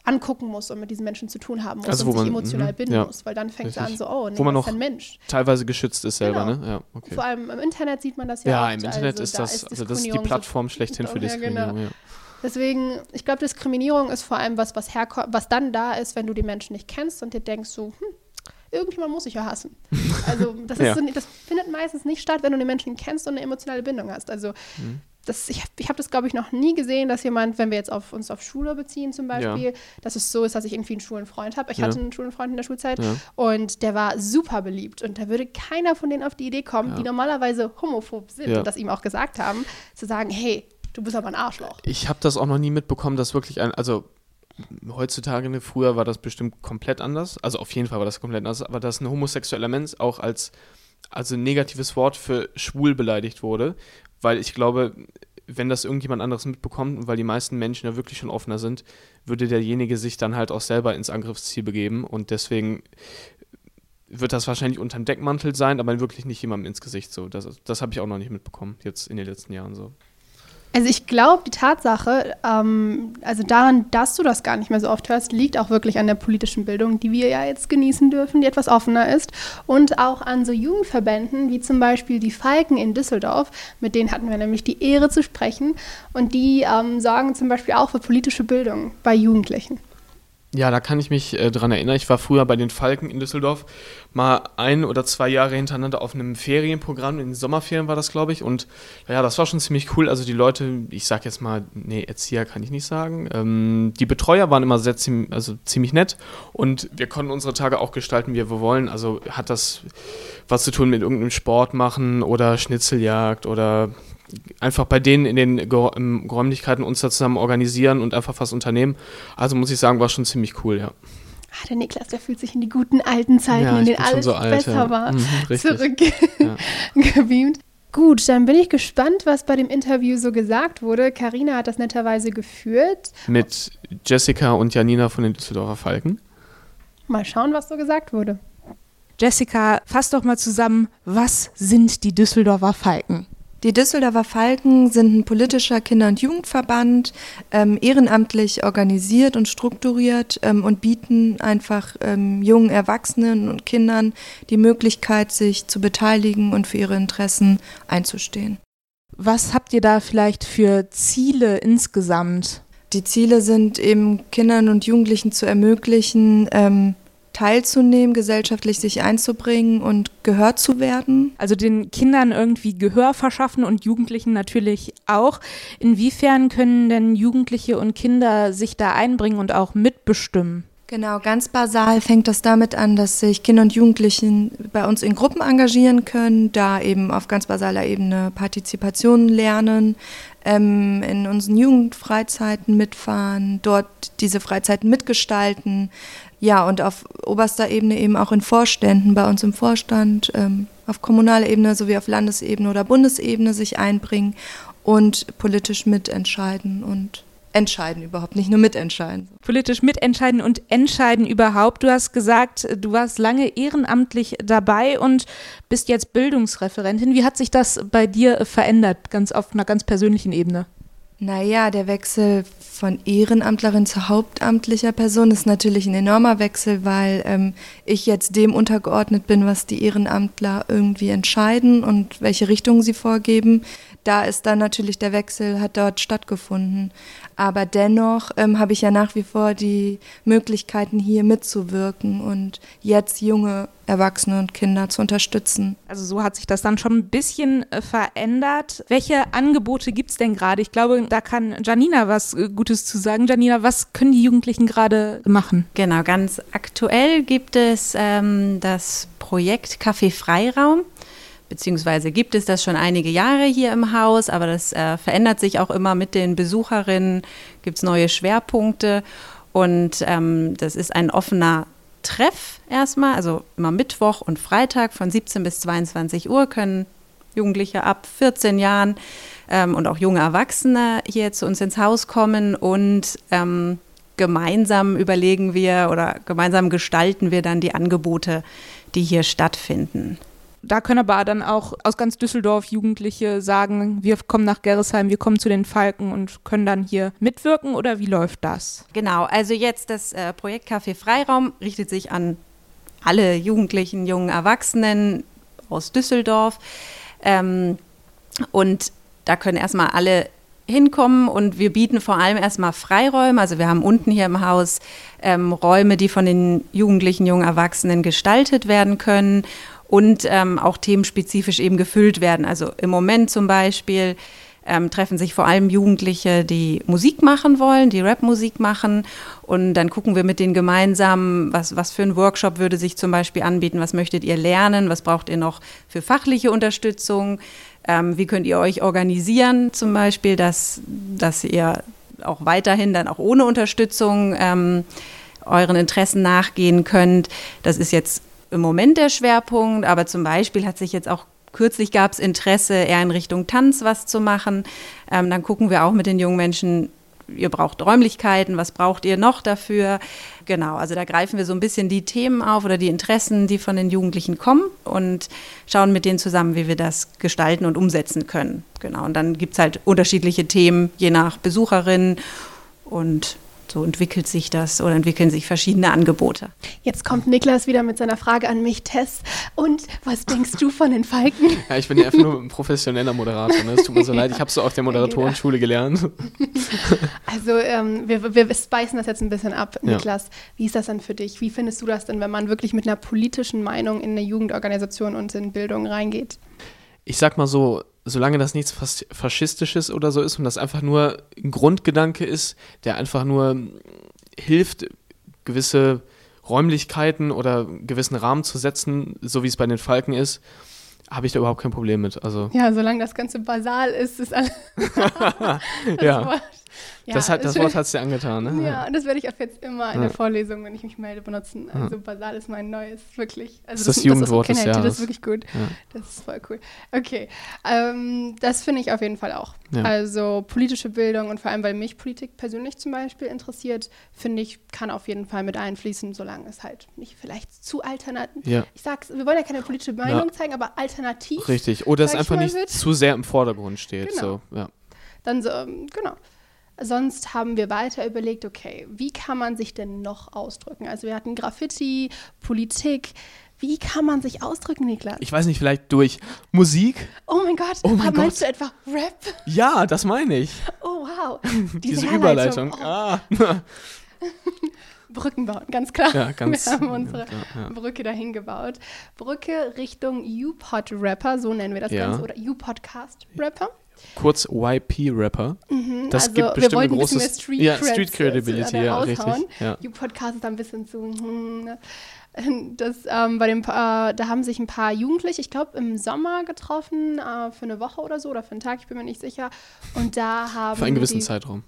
angucken muss und mit diesen Menschen zu tun haben muss Also und sich man- emotional mhm, binden ja. muss, weil dann fängt es an so, oh, nee, Wo man ist noch- ein Mensch. Teilweise geschützt ist selber, Genau. ne? Ja, okay. Vor allem im Internet sieht man das ja Ja, oft. im Internet also ist da das, also das ist die Diskriminierung so- Plattform schlechthin für Ja, genau. Diskriminierung, ja. Deswegen, ich glaube, Diskriminierung ist vor allem was, was, herko- was dann da ist, wenn du die Menschen nicht kennst und dir denkst so, hm, irgendjemand muss ich ja hassen. Also das, *laughs* ist Ja. so, das findet meistens nicht statt, wenn du den Menschen kennst und eine emotionale Bindung hast. Also Mhm. Das, ich, ich habe das, glaube ich, noch nie gesehen, dass jemand, wenn wir jetzt auf uns auf Schule beziehen zum Beispiel, dass es so ist, dass ich irgendwie einen schwulen Freund habe. Ich Ja. hatte einen schwulen Freund in der Schulzeit Ja. und der war super beliebt und da würde keiner von denen auf die Idee kommen, Ja. die normalerweise homophob sind Ja. und das ihm auch gesagt haben, zu sagen, hey, du bist aber ein Arschloch. Ich habe das auch noch nie mitbekommen, dass wirklich ein, also heutzutage, ne, früher war das bestimmt komplett anders. Also auf jeden Fall war das komplett anders, aber dass ein homosexueller Mensch auch als also negatives Wort für schwul beleidigt wurde, weil ich glaube, wenn das irgendjemand anderes mitbekommt und weil die meisten Menschen ja wirklich schon offener sind, würde derjenige sich dann halt auch selber ins Angriffsziel begeben und deswegen wird das wahrscheinlich unterm Deckmantel sein, aber wirklich nicht jemandem ins Gesicht so. Das, das habe ich auch noch nicht mitbekommen, jetzt in den letzten Jahren so. Also ich glaube, die Tatsache, ähm, also daran, dass du das gar nicht mehr so oft hörst, liegt auch wirklich an der politischen Bildung, die wir ja jetzt genießen dürfen, die etwas offener ist. Und auch an so Jugendverbänden, wie zum Beispiel die Falken in Düsseldorf, mit denen hatten wir nämlich die Ehre zu sprechen. Und die ähm, sorgen zum Beispiel auch für politische Bildung bei Jugendlichen. Ja, da kann ich mich äh, dran erinnern. Ich war früher bei den Falken in Düsseldorf mal ein oder zwei Jahre hintereinander auf einem Ferienprogramm. In den Sommerferien war das, glaube ich. Und ja, das war schon ziemlich cool. Also die Leute, ich sag jetzt mal, nee, Erzieher kann ich nicht sagen. Ähm, die Betreuer waren immer sehr ziem also ziemlich nett und wir konnten unsere Tage auch gestalten, wie wir wollen. Also hat das was zu tun mit irgendeinem Sport machen oder Schnitzeljagd oder einfach bei denen in den ähm, Räumlichkeiten uns da zusammen organisieren und einfach was unternehmen. Also muss ich sagen, war schon ziemlich cool, ja. Ah, der Niklas, der fühlt sich in die guten alten Zeiten, Ja, in denen alles so alt, besser ja. war, Mhm, richtig. Ja. *laughs* zurückgebeamt. Gut, dann bin ich gespannt, was bei dem Interview so gesagt wurde. Karina hat das netterweise geführt. Mit Jessica und Janina von den Düsseldorfer Falken. Mal schauen, was so gesagt wurde. Jessica, fass doch mal zusammen, was sind die Düsseldorfer Falken? Die Düsseldorfer Falken sind ein politischer Kinder- und Jugendverband, ähm, ehrenamtlich organisiert und strukturiert ähm, und bieten einfach ähm, jungen Erwachsenen und Kindern die Möglichkeit, sich zu beteiligen und für ihre Interessen einzustehen. Was habt ihr da vielleicht für Ziele insgesamt? Die Ziele sind eben Kindern und Jugendlichen zu ermöglichen, ähm, teilzunehmen, gesellschaftlich sich einzubringen und gehört zu werden. Also den Kindern irgendwie Gehör verschaffen und Jugendlichen natürlich auch. Inwiefern können denn Jugendliche und Kinder sich da einbringen und auch mitbestimmen? Genau, ganz basal fängt das damit an, dass sich Kinder und Jugendlichen bei uns in Gruppen engagieren können, da eben auf ganz basaler Ebene Partizipation lernen, ähm, in unseren Jugendfreizeiten mitfahren, dort diese Freizeiten mitgestalten, ja, und auf oberster Ebene eben auch in Vorständen, bei uns im Vorstand, ähm, auf kommunaler Ebene sowie auf Landesebene oder Bundesebene sich einbringen und politisch mitentscheiden und entscheiden überhaupt, nicht nur mitentscheiden. Politisch mitentscheiden und entscheiden überhaupt. Du hast gesagt, du warst lange ehrenamtlich dabei und bist jetzt Bildungsreferentin. Wie hat sich das bei dir verändert, ganz auf einer ganz persönlichen Ebene? Naja, der Wechsel von Ehrenamtlerin zu hauptamtlicher Person ist natürlich ein enormer Wechsel, weil ähm, ich jetzt dem untergeordnet bin, was die Ehrenamtler irgendwie entscheiden und welche Richtung sie vorgeben. Da ist dann natürlich der Wechsel, hat dort stattgefunden. Aber dennoch ähm, habe ich ja nach wie vor die Möglichkeiten, hier mitzuwirken und jetzt junge Erwachsene und Kinder zu unterstützen. Also so hat sich das dann schon ein bisschen äh, verändert. Welche Angebote gibt es denn gerade? Ich glaube, da kann Janina was äh, Gutes zu sagen. Janina, was können die Jugendlichen gerade machen? Genau, ganz aktuell gibt es ähm, das Projekt Café Freiraum beziehungsweise gibt es das schon einige Jahre hier im Haus, aber das äh, verändert sich auch immer mit den Besucherinnen, gibt es neue Schwerpunkte und ähm, das ist ein offener Treff erstmal, also immer Mittwoch und Freitag von 17 bis 22 Uhr können Jugendliche ab 14 Jahren ähm, und auch junge Erwachsene hier zu uns ins Haus kommen und ähm, gemeinsam überlegen wir oder gemeinsam gestalten wir dann die Angebote, die hier stattfinden. Da können aber dann auch aus ganz Düsseldorf Jugendliche sagen, wir kommen nach Gerresheim, wir kommen zu den Falken und können dann hier mitwirken oder wie läuft das? Genau, also jetzt das äh, Projekt Café Freiraum richtet sich an alle Jugendlichen, jungen Erwachsenen aus Düsseldorf. Ähm, und da können erstmal alle hinkommen und wir bieten vor allem erstmal Freiräume. Also wir haben unten hier im Haus ähm, Räume, die von den Jugendlichen, jungen Erwachsenen gestaltet werden können und ähm, auch themenspezifisch eben gefüllt werden. Also im Moment zum Beispiel ähm, treffen sich vor allem Jugendliche, die Musik machen wollen, die Rapmusik machen. Und dann gucken wir mit denen gemeinsam, was, was für ein Workshop würde sich zum Beispiel anbieten, was möchtet ihr lernen, was braucht ihr noch für fachliche Unterstützung, ähm, wie könnt ihr euch organisieren zum Beispiel, dass, dass ihr auch weiterhin dann auch ohne Unterstützung ähm, euren Interessen nachgehen könnt. Das ist jetzt im Moment der Schwerpunkt, aber zum Beispiel hat sich jetzt auch kürzlich gab es Interesse, eher in Richtung Tanz was zu machen. Ähm, dann gucken wir auch mit den jungen Menschen, ihr braucht Räumlichkeiten, was braucht ihr noch dafür? Genau, also da greifen wir so ein bisschen die Themen auf oder die Interessen, die von den Jugendlichen kommen und schauen mit denen zusammen, wie wir das gestalten und umsetzen können. Genau, und dann gibt es halt unterschiedliche Themen, je nach Besucherin und so entwickelt sich das oder entwickeln sich verschiedene Angebote. Jetzt kommt Niklas wieder mit seiner Frage an mich, Tess. Und was denkst du von den Falken? *laughs* Ja, ich bin ja einfach nur ein professioneller Moderator. Ne? Es tut mir so *laughs* leid, ich habe so auf der Moderatorenschule gelernt. *laughs* Also ähm, wir, wir speisen das jetzt ein bisschen ab, Niklas. Ja. Wie ist das denn für dich? Wie findest du das denn, wenn man wirklich mit einer politischen Meinung in eine Jugendorganisation und in Bildung reingeht? Ich sag mal so, solange das nichts Faschistisches oder so ist und das einfach nur ein Grundgedanke ist, der einfach nur hilft, gewisse Räumlichkeiten oder gewissen Rahmen zu setzen, so wie es bei den Falken ist, habe ich da überhaupt kein Problem mit. Also ja, solange das Ganze basal ist, ist alles. *laughs* *laughs* ja. Das, hat, das Wort hat es dir angetan, ne? Ja, und das werde ich auch jetzt immer in der Vorlesung, wenn ich mich melde, benutzen. Also basal ist mein neues, wirklich. Also das, das, das Jugendwort das Jahres. Das ist wirklich gut. Ja. Das ist voll cool. Okay, ähm, das finde ich auf jeden Fall auch. Ja. Also politische Bildung und vor allem, weil mich Politik persönlich zum Beispiel interessiert, finde ich, kann auf jeden Fall mit einfließen, solange es halt nicht vielleicht zu alternativ. Ja. Ich sag's, wir wollen ja keine politische Meinung zeigen, aber alternativ. Richtig. Oder es einfach nicht wird. zu sehr im Vordergrund steht. Genau. So, ja. Dann so, ähm, genau. Sonst haben wir weiter überlegt, okay, wie kann man sich denn noch ausdrücken? Also wir hatten Graffiti, Politik. Wie kann man sich ausdrücken, Niklas? Ich weiß nicht, vielleicht durch Musik? Oh mein Gott, oh mein meinst Gott. du etwa Rap? Ja, das meine ich. Oh wow. *laughs* Diese, Diese Überleitung. Oh. Ah. *laughs* Brücken bauen, ganz klar. Ja, ganz, wir haben unsere ja, ja. Brücke dahin gebaut. Brücke Richtung U-Pod-Rapper, so nennen wir das. Ganze, oder U-Podcast-Rapper. Kurz YP-Rapper. Mhm, Das also gibt wir bestimmt wollten ein ein bisschen großes- mehr Street, ja, Creds, Street Credibility, äh, ja, richtig, ja. U-Podcast ist ein bisschen zu. hm, ne. *laughs* Das, ähm, bei dem, äh, da haben sich ein paar Jugendliche, ich glaube im Sommer getroffen, äh, für eine Woche oder so oder für einen Tag, ich bin mir nicht sicher. Und da haben Für einen gewissen die, Zeitraum.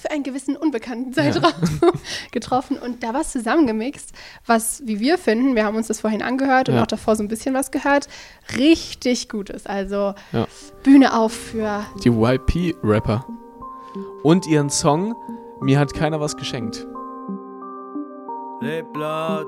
Für einen gewissen unbekannten Zeitraum *laughs* getroffen und da was zusammengemixt, was, wie wir finden, wir haben uns das vorhin angehört und Ja. auch davor so ein bisschen was gehört, richtig gut ist. Also Ja. Bühne auf für Die YP-Rapper. Und ihren Song Mir hat keiner was geschenkt. Leb laut.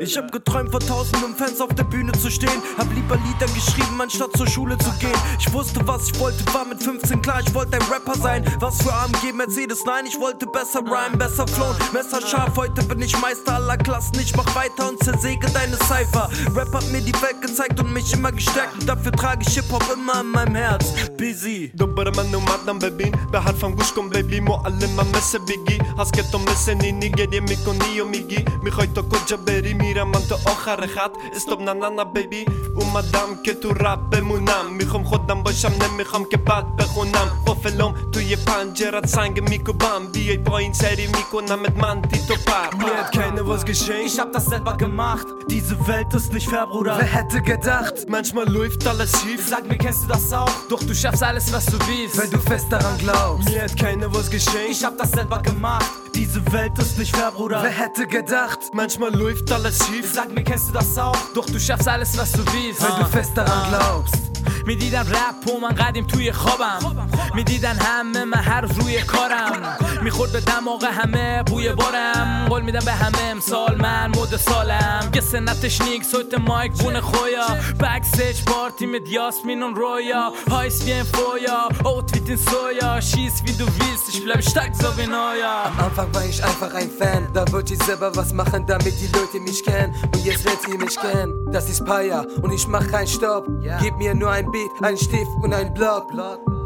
Ich hab geträumt, vor tausenden Fans auf der Bühne zu stehen. Hab lieber Lieder geschrieben, anstatt zur Schule zu gehen. Ich wusste, was ich wollte, war mit 15 klar, ich wollte ein Rapper sein. Was für AMG Mercedes, nein, ich wollte besser rhyme, besser flown, Messer scharf. Heute bin ich Meister aller Klassen, ich mach weiter und zersäge deine Cypher. Rap hat mir die Welt gezeigt und mich immer gestärkt. Und dafür trage ich Hip-Hop immer in meinem Herz. Busy. Dobre manu madam bebin, behar fam gush kom baby, mo alle ma messe bigi. Asket to messe ni ni gedie miko ni omigi. Mich heute kojja życia Berry Miram to ochara hat. Stop na na baby. U madam ke tu rapę mu nam. Mychom chodam bosiam ne mychom ke pat pechunam Ofelom tu je pan Gerard Sange miku bam Bijaj po serie miku namet man ti to par Mir hat keiner was geschenkt Ich hab das selber gemacht. Diese Welt ist nicht fair Bruder. Wer hätte gedacht? Manchmal läuft alles schief. Sag mir kennst du das auch? Doch du schaffst alles was du willst. Wenn du fest daran glaubst. Mir hat keine was geschehen. Ich hab das selber gemacht. Diese Welt ist nicht fair, Bruder. Wer hätte gedacht, manchmal läuft alles schief. Sag mir, kennst du das auch? Doch du schaffst alles, was du willst. Wenn du fest daran glaubst. می دیدن رپ و من قدیم توی خوابم می دیدن همه من هر روی کارم می خورد به دماغ همه بوی بارم قول میدم به همه امسال من مود سالم یه سنتش نیک سویت مایک بونه خویا بکسیج بار تیم دیاس مینون رویا هایس بیم فویا اوت ویتین سویا شیس ویدو ویستش بلا بشتک زاوین آیا ام war ich einfach ein Fan, da wollte ich selber was machen, damit die Leute mich kennen. Und jetzt lernt ihr mich kennen. Das ist Paya und ich mach keinen Stopp. Gib mir nur ein Beat, ein Stift und ein Block.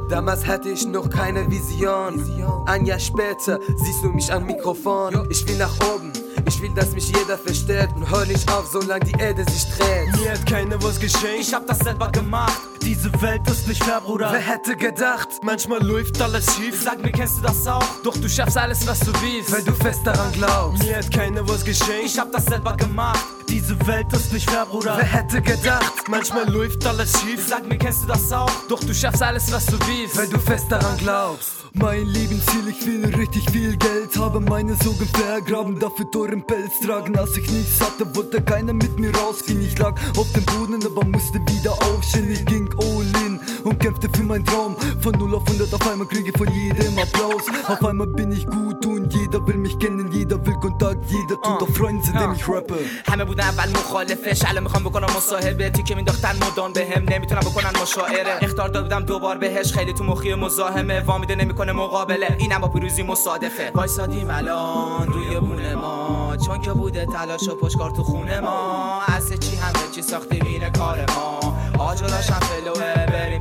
Damals hatte ich noch keine Vision. Ein Jahr später siehst du mich am Mikrofon. Ich will nach oben, ich will, dass mich jeder versteht. Und hör nicht auf, solange die Erde sich dreht. mir hat keiner was geschenkt Ich hab das selber gemacht. Diese Welt ist nicht fair, Bruder. Wer hätte gedacht? manchmal läuft alles schief Sag mir, kennst du das auch? Doch du schaffst alles, was du willst. Wenn du fest daran glaubst. mir hat keiner was geschenkt Ich hab das selber gemacht. Diese Welt ist nicht fair, Bruder. Wer hätte gedacht? manchmal läuft alles schief Sag mir, kennst du das auch? Doch du schaffst alles, was du willst. Wenn du fest daran glaubst. Mein Lebensziel, ich will richtig viel Geld Habe meine Sorgen vergraben, dafür teuren Pelz tragen Als ich nichts hatte, wollte keiner mit mir rausgehen Ich lag auf dem Boden, aber musste wieder aufstehen Ich ging all in und kämpfte für meinen Traum Von 0 auf 100 auf einmal kriege von jedem Applaus Auf einmal bin ich gut und jeder will mich kennen Jeder will Kontakt, jeder tut auf Freunde, seitdem ich rappe همه بودن اول مخالفش الان میخوام بکنم مصاحبه تیکه مینداختن مدام بهم نمیتونم بکنن مشاعره اختار دادم دوبار بهش خیلی تو مخی مزاحمه وامیده نمیکنه مقابله. اینم با پیروزی مصادفه. وایسادیم الان روی بونه ما. چون که بوده تلاش و پشکار تو خونه ما. از چی همه چی ساخته وین کار ما. آجراشم فلوه بریم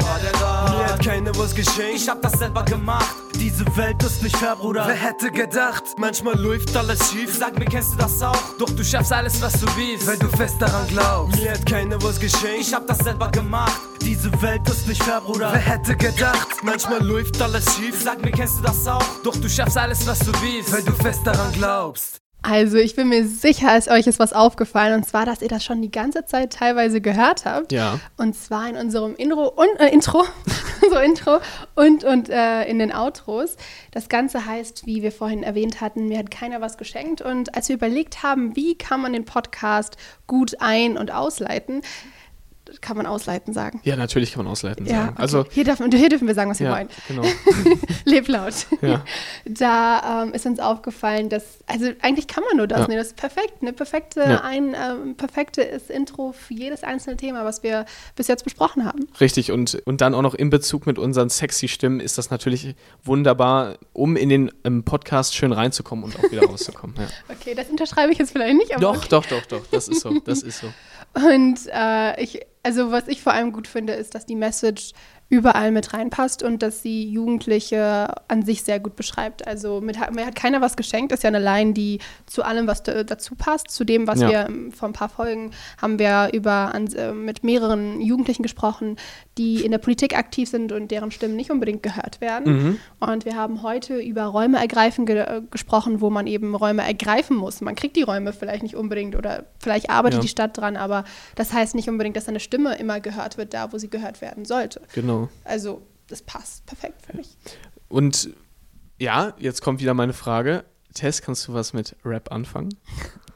keine was geschehen. Ich hab das selber gemacht. Diese Welt ist nicht fair, Bruder. Wer hätte gedacht? Manchmal läuft alles schief. Sag mir, kennst du das auch? Doch du schaffst alles, was du willst, weil du fest daran glaubst. Mir hat keine was geschehen. Ich hab das selber gemacht. Diese Welt ist nicht fair, Bruder. Wer hätte gedacht? Manchmal läuft alles schief. Sag mir, kennst du das auch? Doch du schaffst alles, was du willst, weil du fest daran glaubst. Also ich bin mir sicher, ist euch ist was aufgefallen und zwar, dass ihr das schon die ganze Zeit teilweise gehört habt. Ja. Und zwar in unserem Intro und äh, Intro *laughs* so Intro und, und äh, in den Outros. Das Ganze heißt, wie wir vorhin erwähnt hatten, mir hat keiner was geschenkt. Und als wir überlegt haben, wie kann man den Podcast gut ein- und ausleiten, kann man ausleiten sagen. Ja, natürlich kann man ausleiten Ja, sagen. okay. Also, hier, dürfen, hier dürfen wir sagen, was wir ja, wollen. genau. *laughs* Leb laut. Ja. *laughs* Da ähm, ist uns aufgefallen, dass, also eigentlich kann man nur das Ja. nehmen. Das ist perfekt. Eine perfekte, ein ähm, perfektes Intro für jedes einzelne Thema, was wir bis jetzt besprochen haben. Richtig, und, und dann auch noch in Bezug mit unseren sexy Stimmen ist das natürlich wunderbar, um in den ähm, Podcast schön reinzukommen und auch wieder rauszukommen. Ja. *laughs* Okay, das unterschreibe ich jetzt vielleicht nicht, aber Doch, doch, doch, doch, das ist so, das ist so. Und äh, ich, also was ich vor allem gut finde, ist, dass die Message überall mit reinpasst und dass sie Jugendliche an sich sehr gut beschreibt. Also mit, mir hat keiner was geschenkt, ist ja eine Line, die zu allem, was da, dazu passt. Zu dem, was Ja. wir ähm, vor ein paar Folgen haben wir über an, äh, mit mehreren Jugendlichen gesprochen, die in der Politik aktiv sind und deren Stimmen nicht unbedingt gehört werden. Mhm. Und wir haben heute über Räume ergreifen ge äh, gesprochen, wo man eben Räume ergreifen muss. Man kriegt die Räume vielleicht nicht unbedingt oder vielleicht arbeitet Ja. die Stadt dran, aber das heißt nicht unbedingt, dass eine Stimme immer gehört wird, da wo sie gehört werden sollte. Genau. Also das passt perfekt für mich. Und ja, jetzt kommt wieder meine Frage. Tess, kannst du was mit Rap anfangen? *laughs*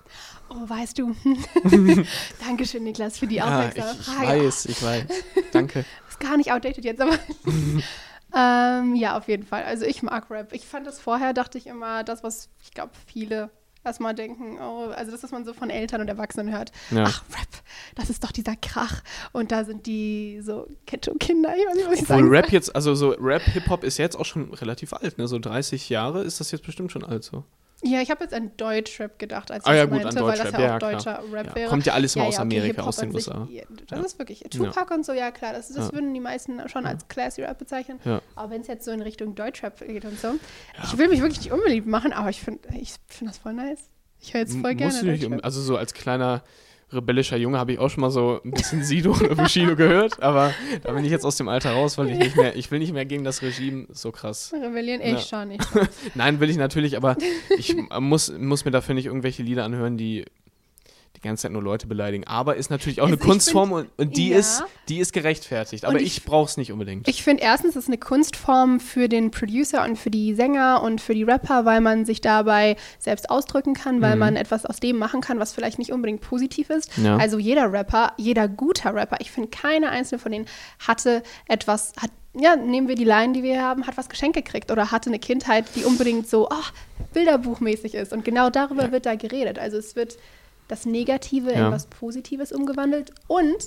Oh, weißt du. *laughs* Dankeschön, Niklas, für die Ja, aufmerksame ich, ich Frage. weiß, ich weiß. Danke. *laughs* Ist gar nicht outdated jetzt, aber. *laughs* ähm, ja, auf jeden Fall. Also ich mag Rap. Ich fand das vorher, dachte ich immer, das, was ich glaube, viele erstmal denken, oh, also das, was man so von Eltern und Erwachsenen hört. Ja. Ach, Rap, das ist doch dieser Krach. Und da sind die so Ghetto-Kinder, ich weiß nicht, was ich Obwohl sagen Rap jetzt, also so Rap, Hip-Hop ist jetzt auch schon relativ alt, ne? So 30 Jahre ist das jetzt bestimmt schon alt so. Ja, ich habe jetzt an Deutschrap gedacht, als Ah ich ja, gut, meinte, an weil das ja ja, auch klar. deutscher Rap Ja, wäre. kommt ja alles immer aus okay, Amerika, Hip-Hop aus den sich, USA. ja, Das Ja. ist wirklich, Ja. Tupac und so, ja klar, das, das Ja. würden die meisten schon als classy Rap bezeichnen. Ja. Aber wenn es jetzt so in Richtung Deutschrap geht und so, ich will mich wirklich nicht unbeliebt machen, aber ich finde ich find das voll nice. Ich höre jetzt voll M- gerne musst du nicht, Deutschrap. also so als kleiner rebellischer Junge habe ich auch schon mal so ein bisschen Sido oder *laughs* Bushido gehört, aber da bin ich jetzt aus dem Alter raus, weil ich nicht mehr, ich will nicht mehr gegen das Regime so krass. Rebellieren ich schon nicht. *laughs* Nein, will ich natürlich, aber ich *laughs* muss, muss mir dafür nicht irgendwelche Lieder anhören, die die ganze Zeit nur Leute beleidigen. Aber ist natürlich auch eine Also ich Kunstform find- und, und die, ja. ist, die ist gerechtfertigt. Aber Und ich, ich- brauche es nicht unbedingt. Ich finde erstens, es ist eine Kunstform für den Producer und für die Sänger und für die Rapper, weil man sich dabei selbst ausdrücken kann, weil Mhm. man etwas aus dem machen kann, was vielleicht nicht unbedingt positiv ist. Ja. Also jeder Rapper, jeder guter Rapper, ich finde, keiner einzelne von denen hatte etwas, hat ja, nehmen wir die Line, die wir haben, hat was geschenkt gekriegt oder hatte eine Kindheit, die unbedingt so oh, bilderbuchmäßig ist. Und genau darüber wird da geredet. Also es wird das Negative Ja. in was Positives umgewandelt und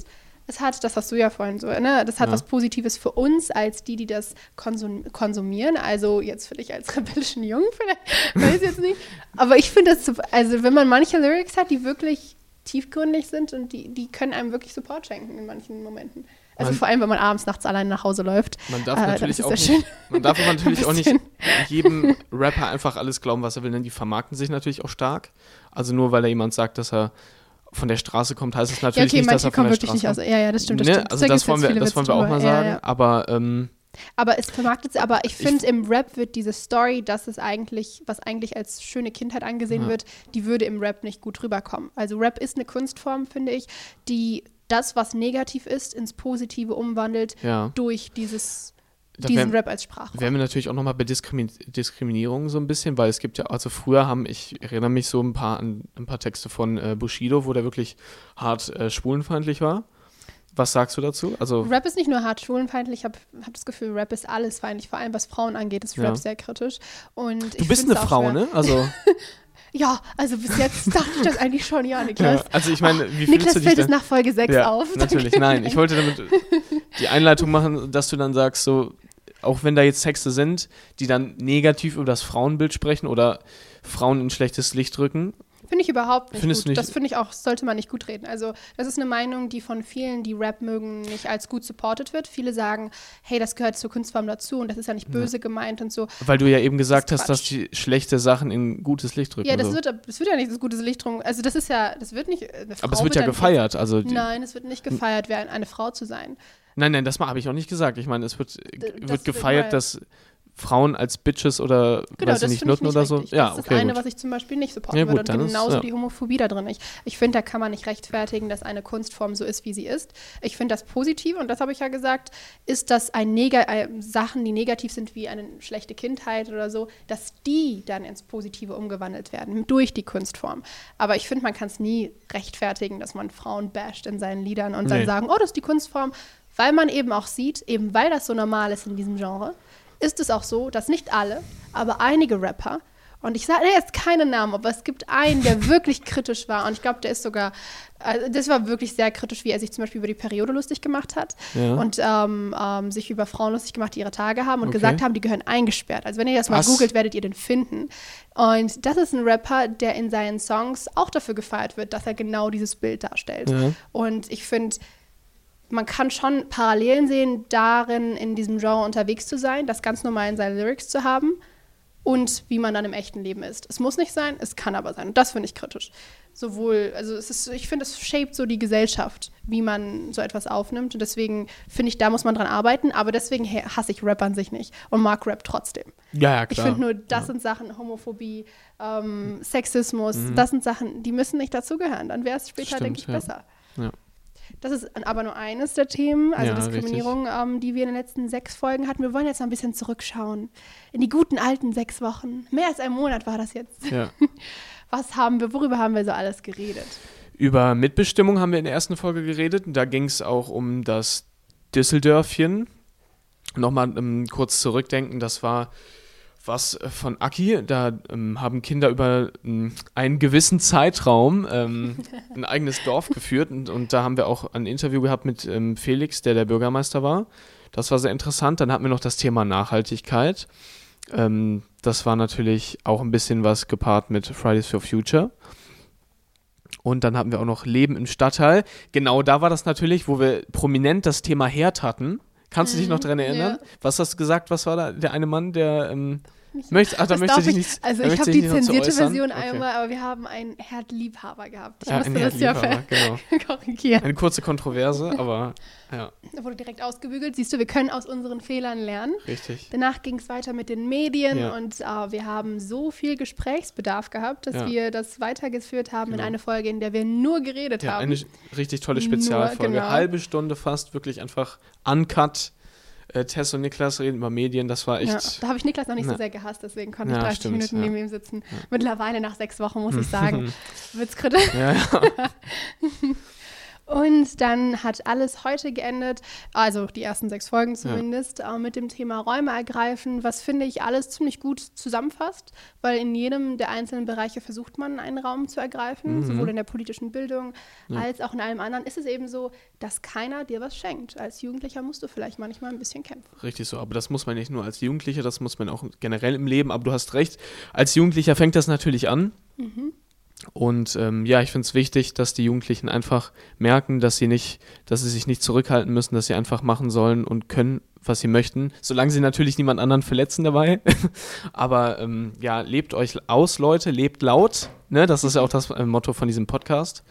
es hat, das hast du ja vorhin so, ne, das hat Ja. was Positives für uns als die, die das konsum konsumieren. Also jetzt für dich als *laughs* rebellischen Jungen vielleicht, weiß ich jetzt nicht. Aber ich finde das, so- also wenn man manche Lyrics hat, die wirklich tiefgründig sind und die, die können einem wirklich Support schenken in manchen Momenten. Also Man- vor allem, wenn man abends nachts allein nach Hause läuft. Man darf Äh, *laughs* natürlich auch nicht, man darf natürlich auch nicht jedem Rapper einfach alles glauben, was er will, denn die vermarkten sich natürlich auch stark. Also nur weil da jemand sagt, dass er von der Straße kommt, heißt es Ja, natürlich okay, nicht, dass er von der Straße nicht aus. kommt. Ja, ja, das stimmt, das Ne? stimmt. Also Da das wollen wir, das wollen wir auch mal Ja, sagen, ja. aber ähm, Aber es vermarktet sich, aber ich finde, im Rap wird diese Story, dass es eigentlich, was eigentlich als schöne Kindheit angesehen Ja. wird, die würde im Rap nicht gut rüberkommen. Also Rap ist eine Kunstform, finde ich, die das, was negativ ist, ins Positive umwandelt Ja. durch dieses, diesen wär- Rap als Sprachrohr. Wären wir natürlich auch nochmal bei Diskrimi Diskriminierung so ein bisschen, weil es gibt ja, also früher haben, ich erinnere mich so ein paar an ein paar Texte von äh, Bushido, wo der wirklich hart äh, schwulenfeindlich war. Was sagst du dazu? Also, Rap ist nicht nur hart schwulenfeindlich, ich habe hab das Gefühl, Rap ist alles feindlich, vor allem was Frauen angeht, ist Ja. Rap sehr kritisch. Und du bist eine Frau, schwer. ne? Also, *laughs* Ja, also bis jetzt *laughs* dachte ich das eigentlich schon, ja, Niklas. Ja, also ich meine, wie Niklas fühlst du dich fällt es nach Folge 6 ja, auf. *laughs* Natürlich, nein. Ich wollte damit die Einleitung machen, dass du dann sagst, so, auch wenn da jetzt Texte sind, die dann negativ über das Frauenbild sprechen oder Frauen in schlechtes Licht rücken. Finde ich überhaupt nicht Findest du gut. nicht- Das finde ich auch, sollte man nicht gut reden. Also, das ist eine Meinung, die von vielen, die Rap mögen, nicht als gut supported wird. Viele sagen, hey, das gehört zur Kunstform dazu und das ist ja nicht böse gemeint und so. Weil du ja eben gesagt Das hast, dass die schlechte Sachen in gutes Licht rücken. Ja, das so. wird, das wird ja nicht das gute Licht drum. Also, das ist ja, das wird nicht. eine Aber es Frau wird ja gefeiert, also Nein, es wird nicht gefeiert, wer eine Frau zu sein. Nein, nein, das habe ich auch nicht gesagt. Ich meine, es wird, das wird gefeiert, dass Frauen als Bitches oder Genau, weiß ich nicht, Nutten oder so. Ja, das ist okay. das eine, gut. was ich zum Beispiel nicht supporten Ja, gut, würde. dann Und ist- genauso ja. die Homophobie da drin. Ich, ich finde, da kann man nicht rechtfertigen, dass eine Kunstform so ist, wie sie ist. Ich finde das positiv, und das habe ich ja gesagt, ist, dass ein Neg äh, Sachen, die negativ sind, wie eine schlechte Kindheit oder so, dass die dann ins Positive umgewandelt werden durch die Kunstform. Aber ich finde, man kann es nie rechtfertigen, dass man Frauen basht in seinen Liedern und dann Nee. sagen, oh, das ist die Kunstform, weil man eben auch sieht, eben weil das so normal ist in diesem Genre, ist es auch so, dass nicht alle, aber einige Rapper, und ich sage jetzt keine Namen, aber es gibt einen, der *laughs* wirklich kritisch war. Und ich glaube, der ist sogar, also das war wirklich sehr kritisch, wie er sich zum Beispiel über die Periode lustig gemacht hat Ja. und ähm, ähm, sich über Frauen lustig gemacht, die ihre Tage haben und Okay. gesagt haben, die gehören eingesperrt. Also wenn ihr das mal Was? googelt, werdet ihr den finden. Und das ist ein Rapper, der in seinen Songs auch dafür gefeiert wird, dass er genau dieses Bild darstellt. Ja. Und ich finde, man kann schon Parallelen sehen, darin in diesem Genre unterwegs zu sein, das ganz normal in seinen Lyrics zu haben und wie man dann im echten Leben ist. Es muss nicht sein, es kann aber sein. Und das finde ich kritisch. Sowohl, also es ist, ich finde, es shaped so die Gesellschaft, wie man so etwas aufnimmt. Und deswegen finde ich, da muss man dran arbeiten. Aber deswegen hasse ich Rap an sich nicht und mag Rap trotzdem. Ja, ja, Ich klar. finde nur, das sind Sachen, Homophobie, ähm, Sexismus, Mhm. das sind Sachen, die müssen nicht dazugehören. Dann wäre es später, denke ich, ja. besser. Das ist aber nur eines der Themen, also Ja, Diskriminierung, ähm, die wir in den letzten sechs Folgen hatten. Wir wollen jetzt noch ein bisschen zurückschauen. In die guten alten sechs Wochen. Mehr als ein Monat war das jetzt. Ja. *laughs* Was haben wir, worüber haben wir so alles geredet? Über Mitbestimmung haben wir in der ersten Folge geredet. Da ging es auch um das Düsseldörfchen. Nochmal ähm, kurz zurückdenken, das war was äh, von Aki. Da ähm, haben Kinder über ähm, einen gewissen Zeitraum ähm, *laughs* ein eigenes Dorf geführt. Und, und da haben wir auch ein Interview gehabt mit ähm, Felix, der der Bürgermeister war. Das war sehr interessant. Dann hatten wir noch das Thema Nachhaltigkeit. Ähm, das war natürlich auch ein bisschen was gepaart mit Fridays for Future. Und dann hatten wir auch noch Leben im Stadtteil. Genau da war das natürlich, wo wir prominent das Thema Herd hatten. Kannst du dich noch daran erinnern? ja. Was hast du gesagt? Was war da der eine Mann, der ähm, möchte, ach, da Das möchte ich- nichts Also ich habe die nicht zensierte? Version Okay. einmal, aber wir haben einen Herdliebhaber gehabt. Ich Ja, musste das ja genau. *laughs* korrigieren. Eine kurze Kontroverse, aber ja, Da wurde direkt ausgebügelt. Siehst du, wir können aus unseren Fehlern lernen. richtig. Danach ging es weiter mit den Medien Ja. und äh, wir haben so viel Gesprächsbedarf gehabt, dass Ja. wir das weitergeführt haben in Genau. eine Folge, in der wir nur geredet Ja, haben. eine richtig tolle Nur, Spezialfolge. genau. Halbe Stunde fast, wirklich einfach uncut. Äh, Tess und Niklas reden über Medien, das war echt. Ja, da habe ich Niklas noch nicht so Na. sehr gehasst, deswegen konnte Ja, ich 30 stimmt, Minuten neben ihm sitzen. Mittlerweile nach sechs Wochen muss ich *laughs* sagen, *laughs* wird's kritisch. Ja, ja. *laughs* Und dann hat alles heute geendet, also die ersten sechs Folgen zumindest, äh, mit dem Thema Räume ergreifen, was finde ich alles ziemlich gut zusammenfasst, weil in jedem der einzelnen Bereiche versucht man, einen Raum zu ergreifen, Mhm. sowohl in der politischen Bildung Ja. als auch in allem anderen. Ist es eben so, dass keiner dir was schenkt. Als Jugendlicher musst du vielleicht manchmal ein bisschen kämpfen. Richtig so, aber das muss man nicht nur als Jugendlicher, das muss man auch generell im Leben. Aber du hast recht, als Jugendlicher fängt das natürlich an. Mhm. Und ähm, ja, ich finde es wichtig, dass die Jugendlichen einfach merken, dass sie nicht, dass sie sich nicht zurückhalten müssen, dass sie einfach machen sollen und können, was sie möchten, solange sie natürlich niemand anderen verletzen dabei. *laughs* Aber ähm, ja, lebt euch aus, Leute, lebt laut. Ne? Das ist ja auch das äh, Motto von diesem Podcast.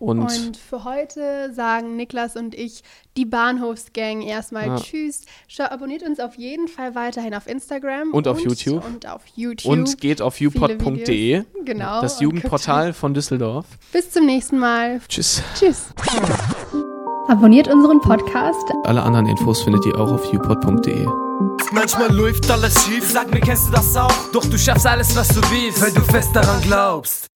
Und, Und für heute sagen Niklas und ich, die Bahnhofsgang, erstmal Ja. Tschüss. Schau, abonniert uns auf jeden Fall weiterhin auf Instagram Und auf YouTube. Und auf YouTube. und geht auf Viele upod.de, Videos. Genau. das und Jugendportal von Düsseldorf. Bis zum nächsten Mal. Tschüss. Tschüss. Abonniert unseren Podcast. Alle anderen Infos findet ihr auch auf upod.de. Manchmal läuft alles schief. Sag mir, kennst du das auch? Doch du schaffst alles, was du willst. Weil du fest daran glaubst.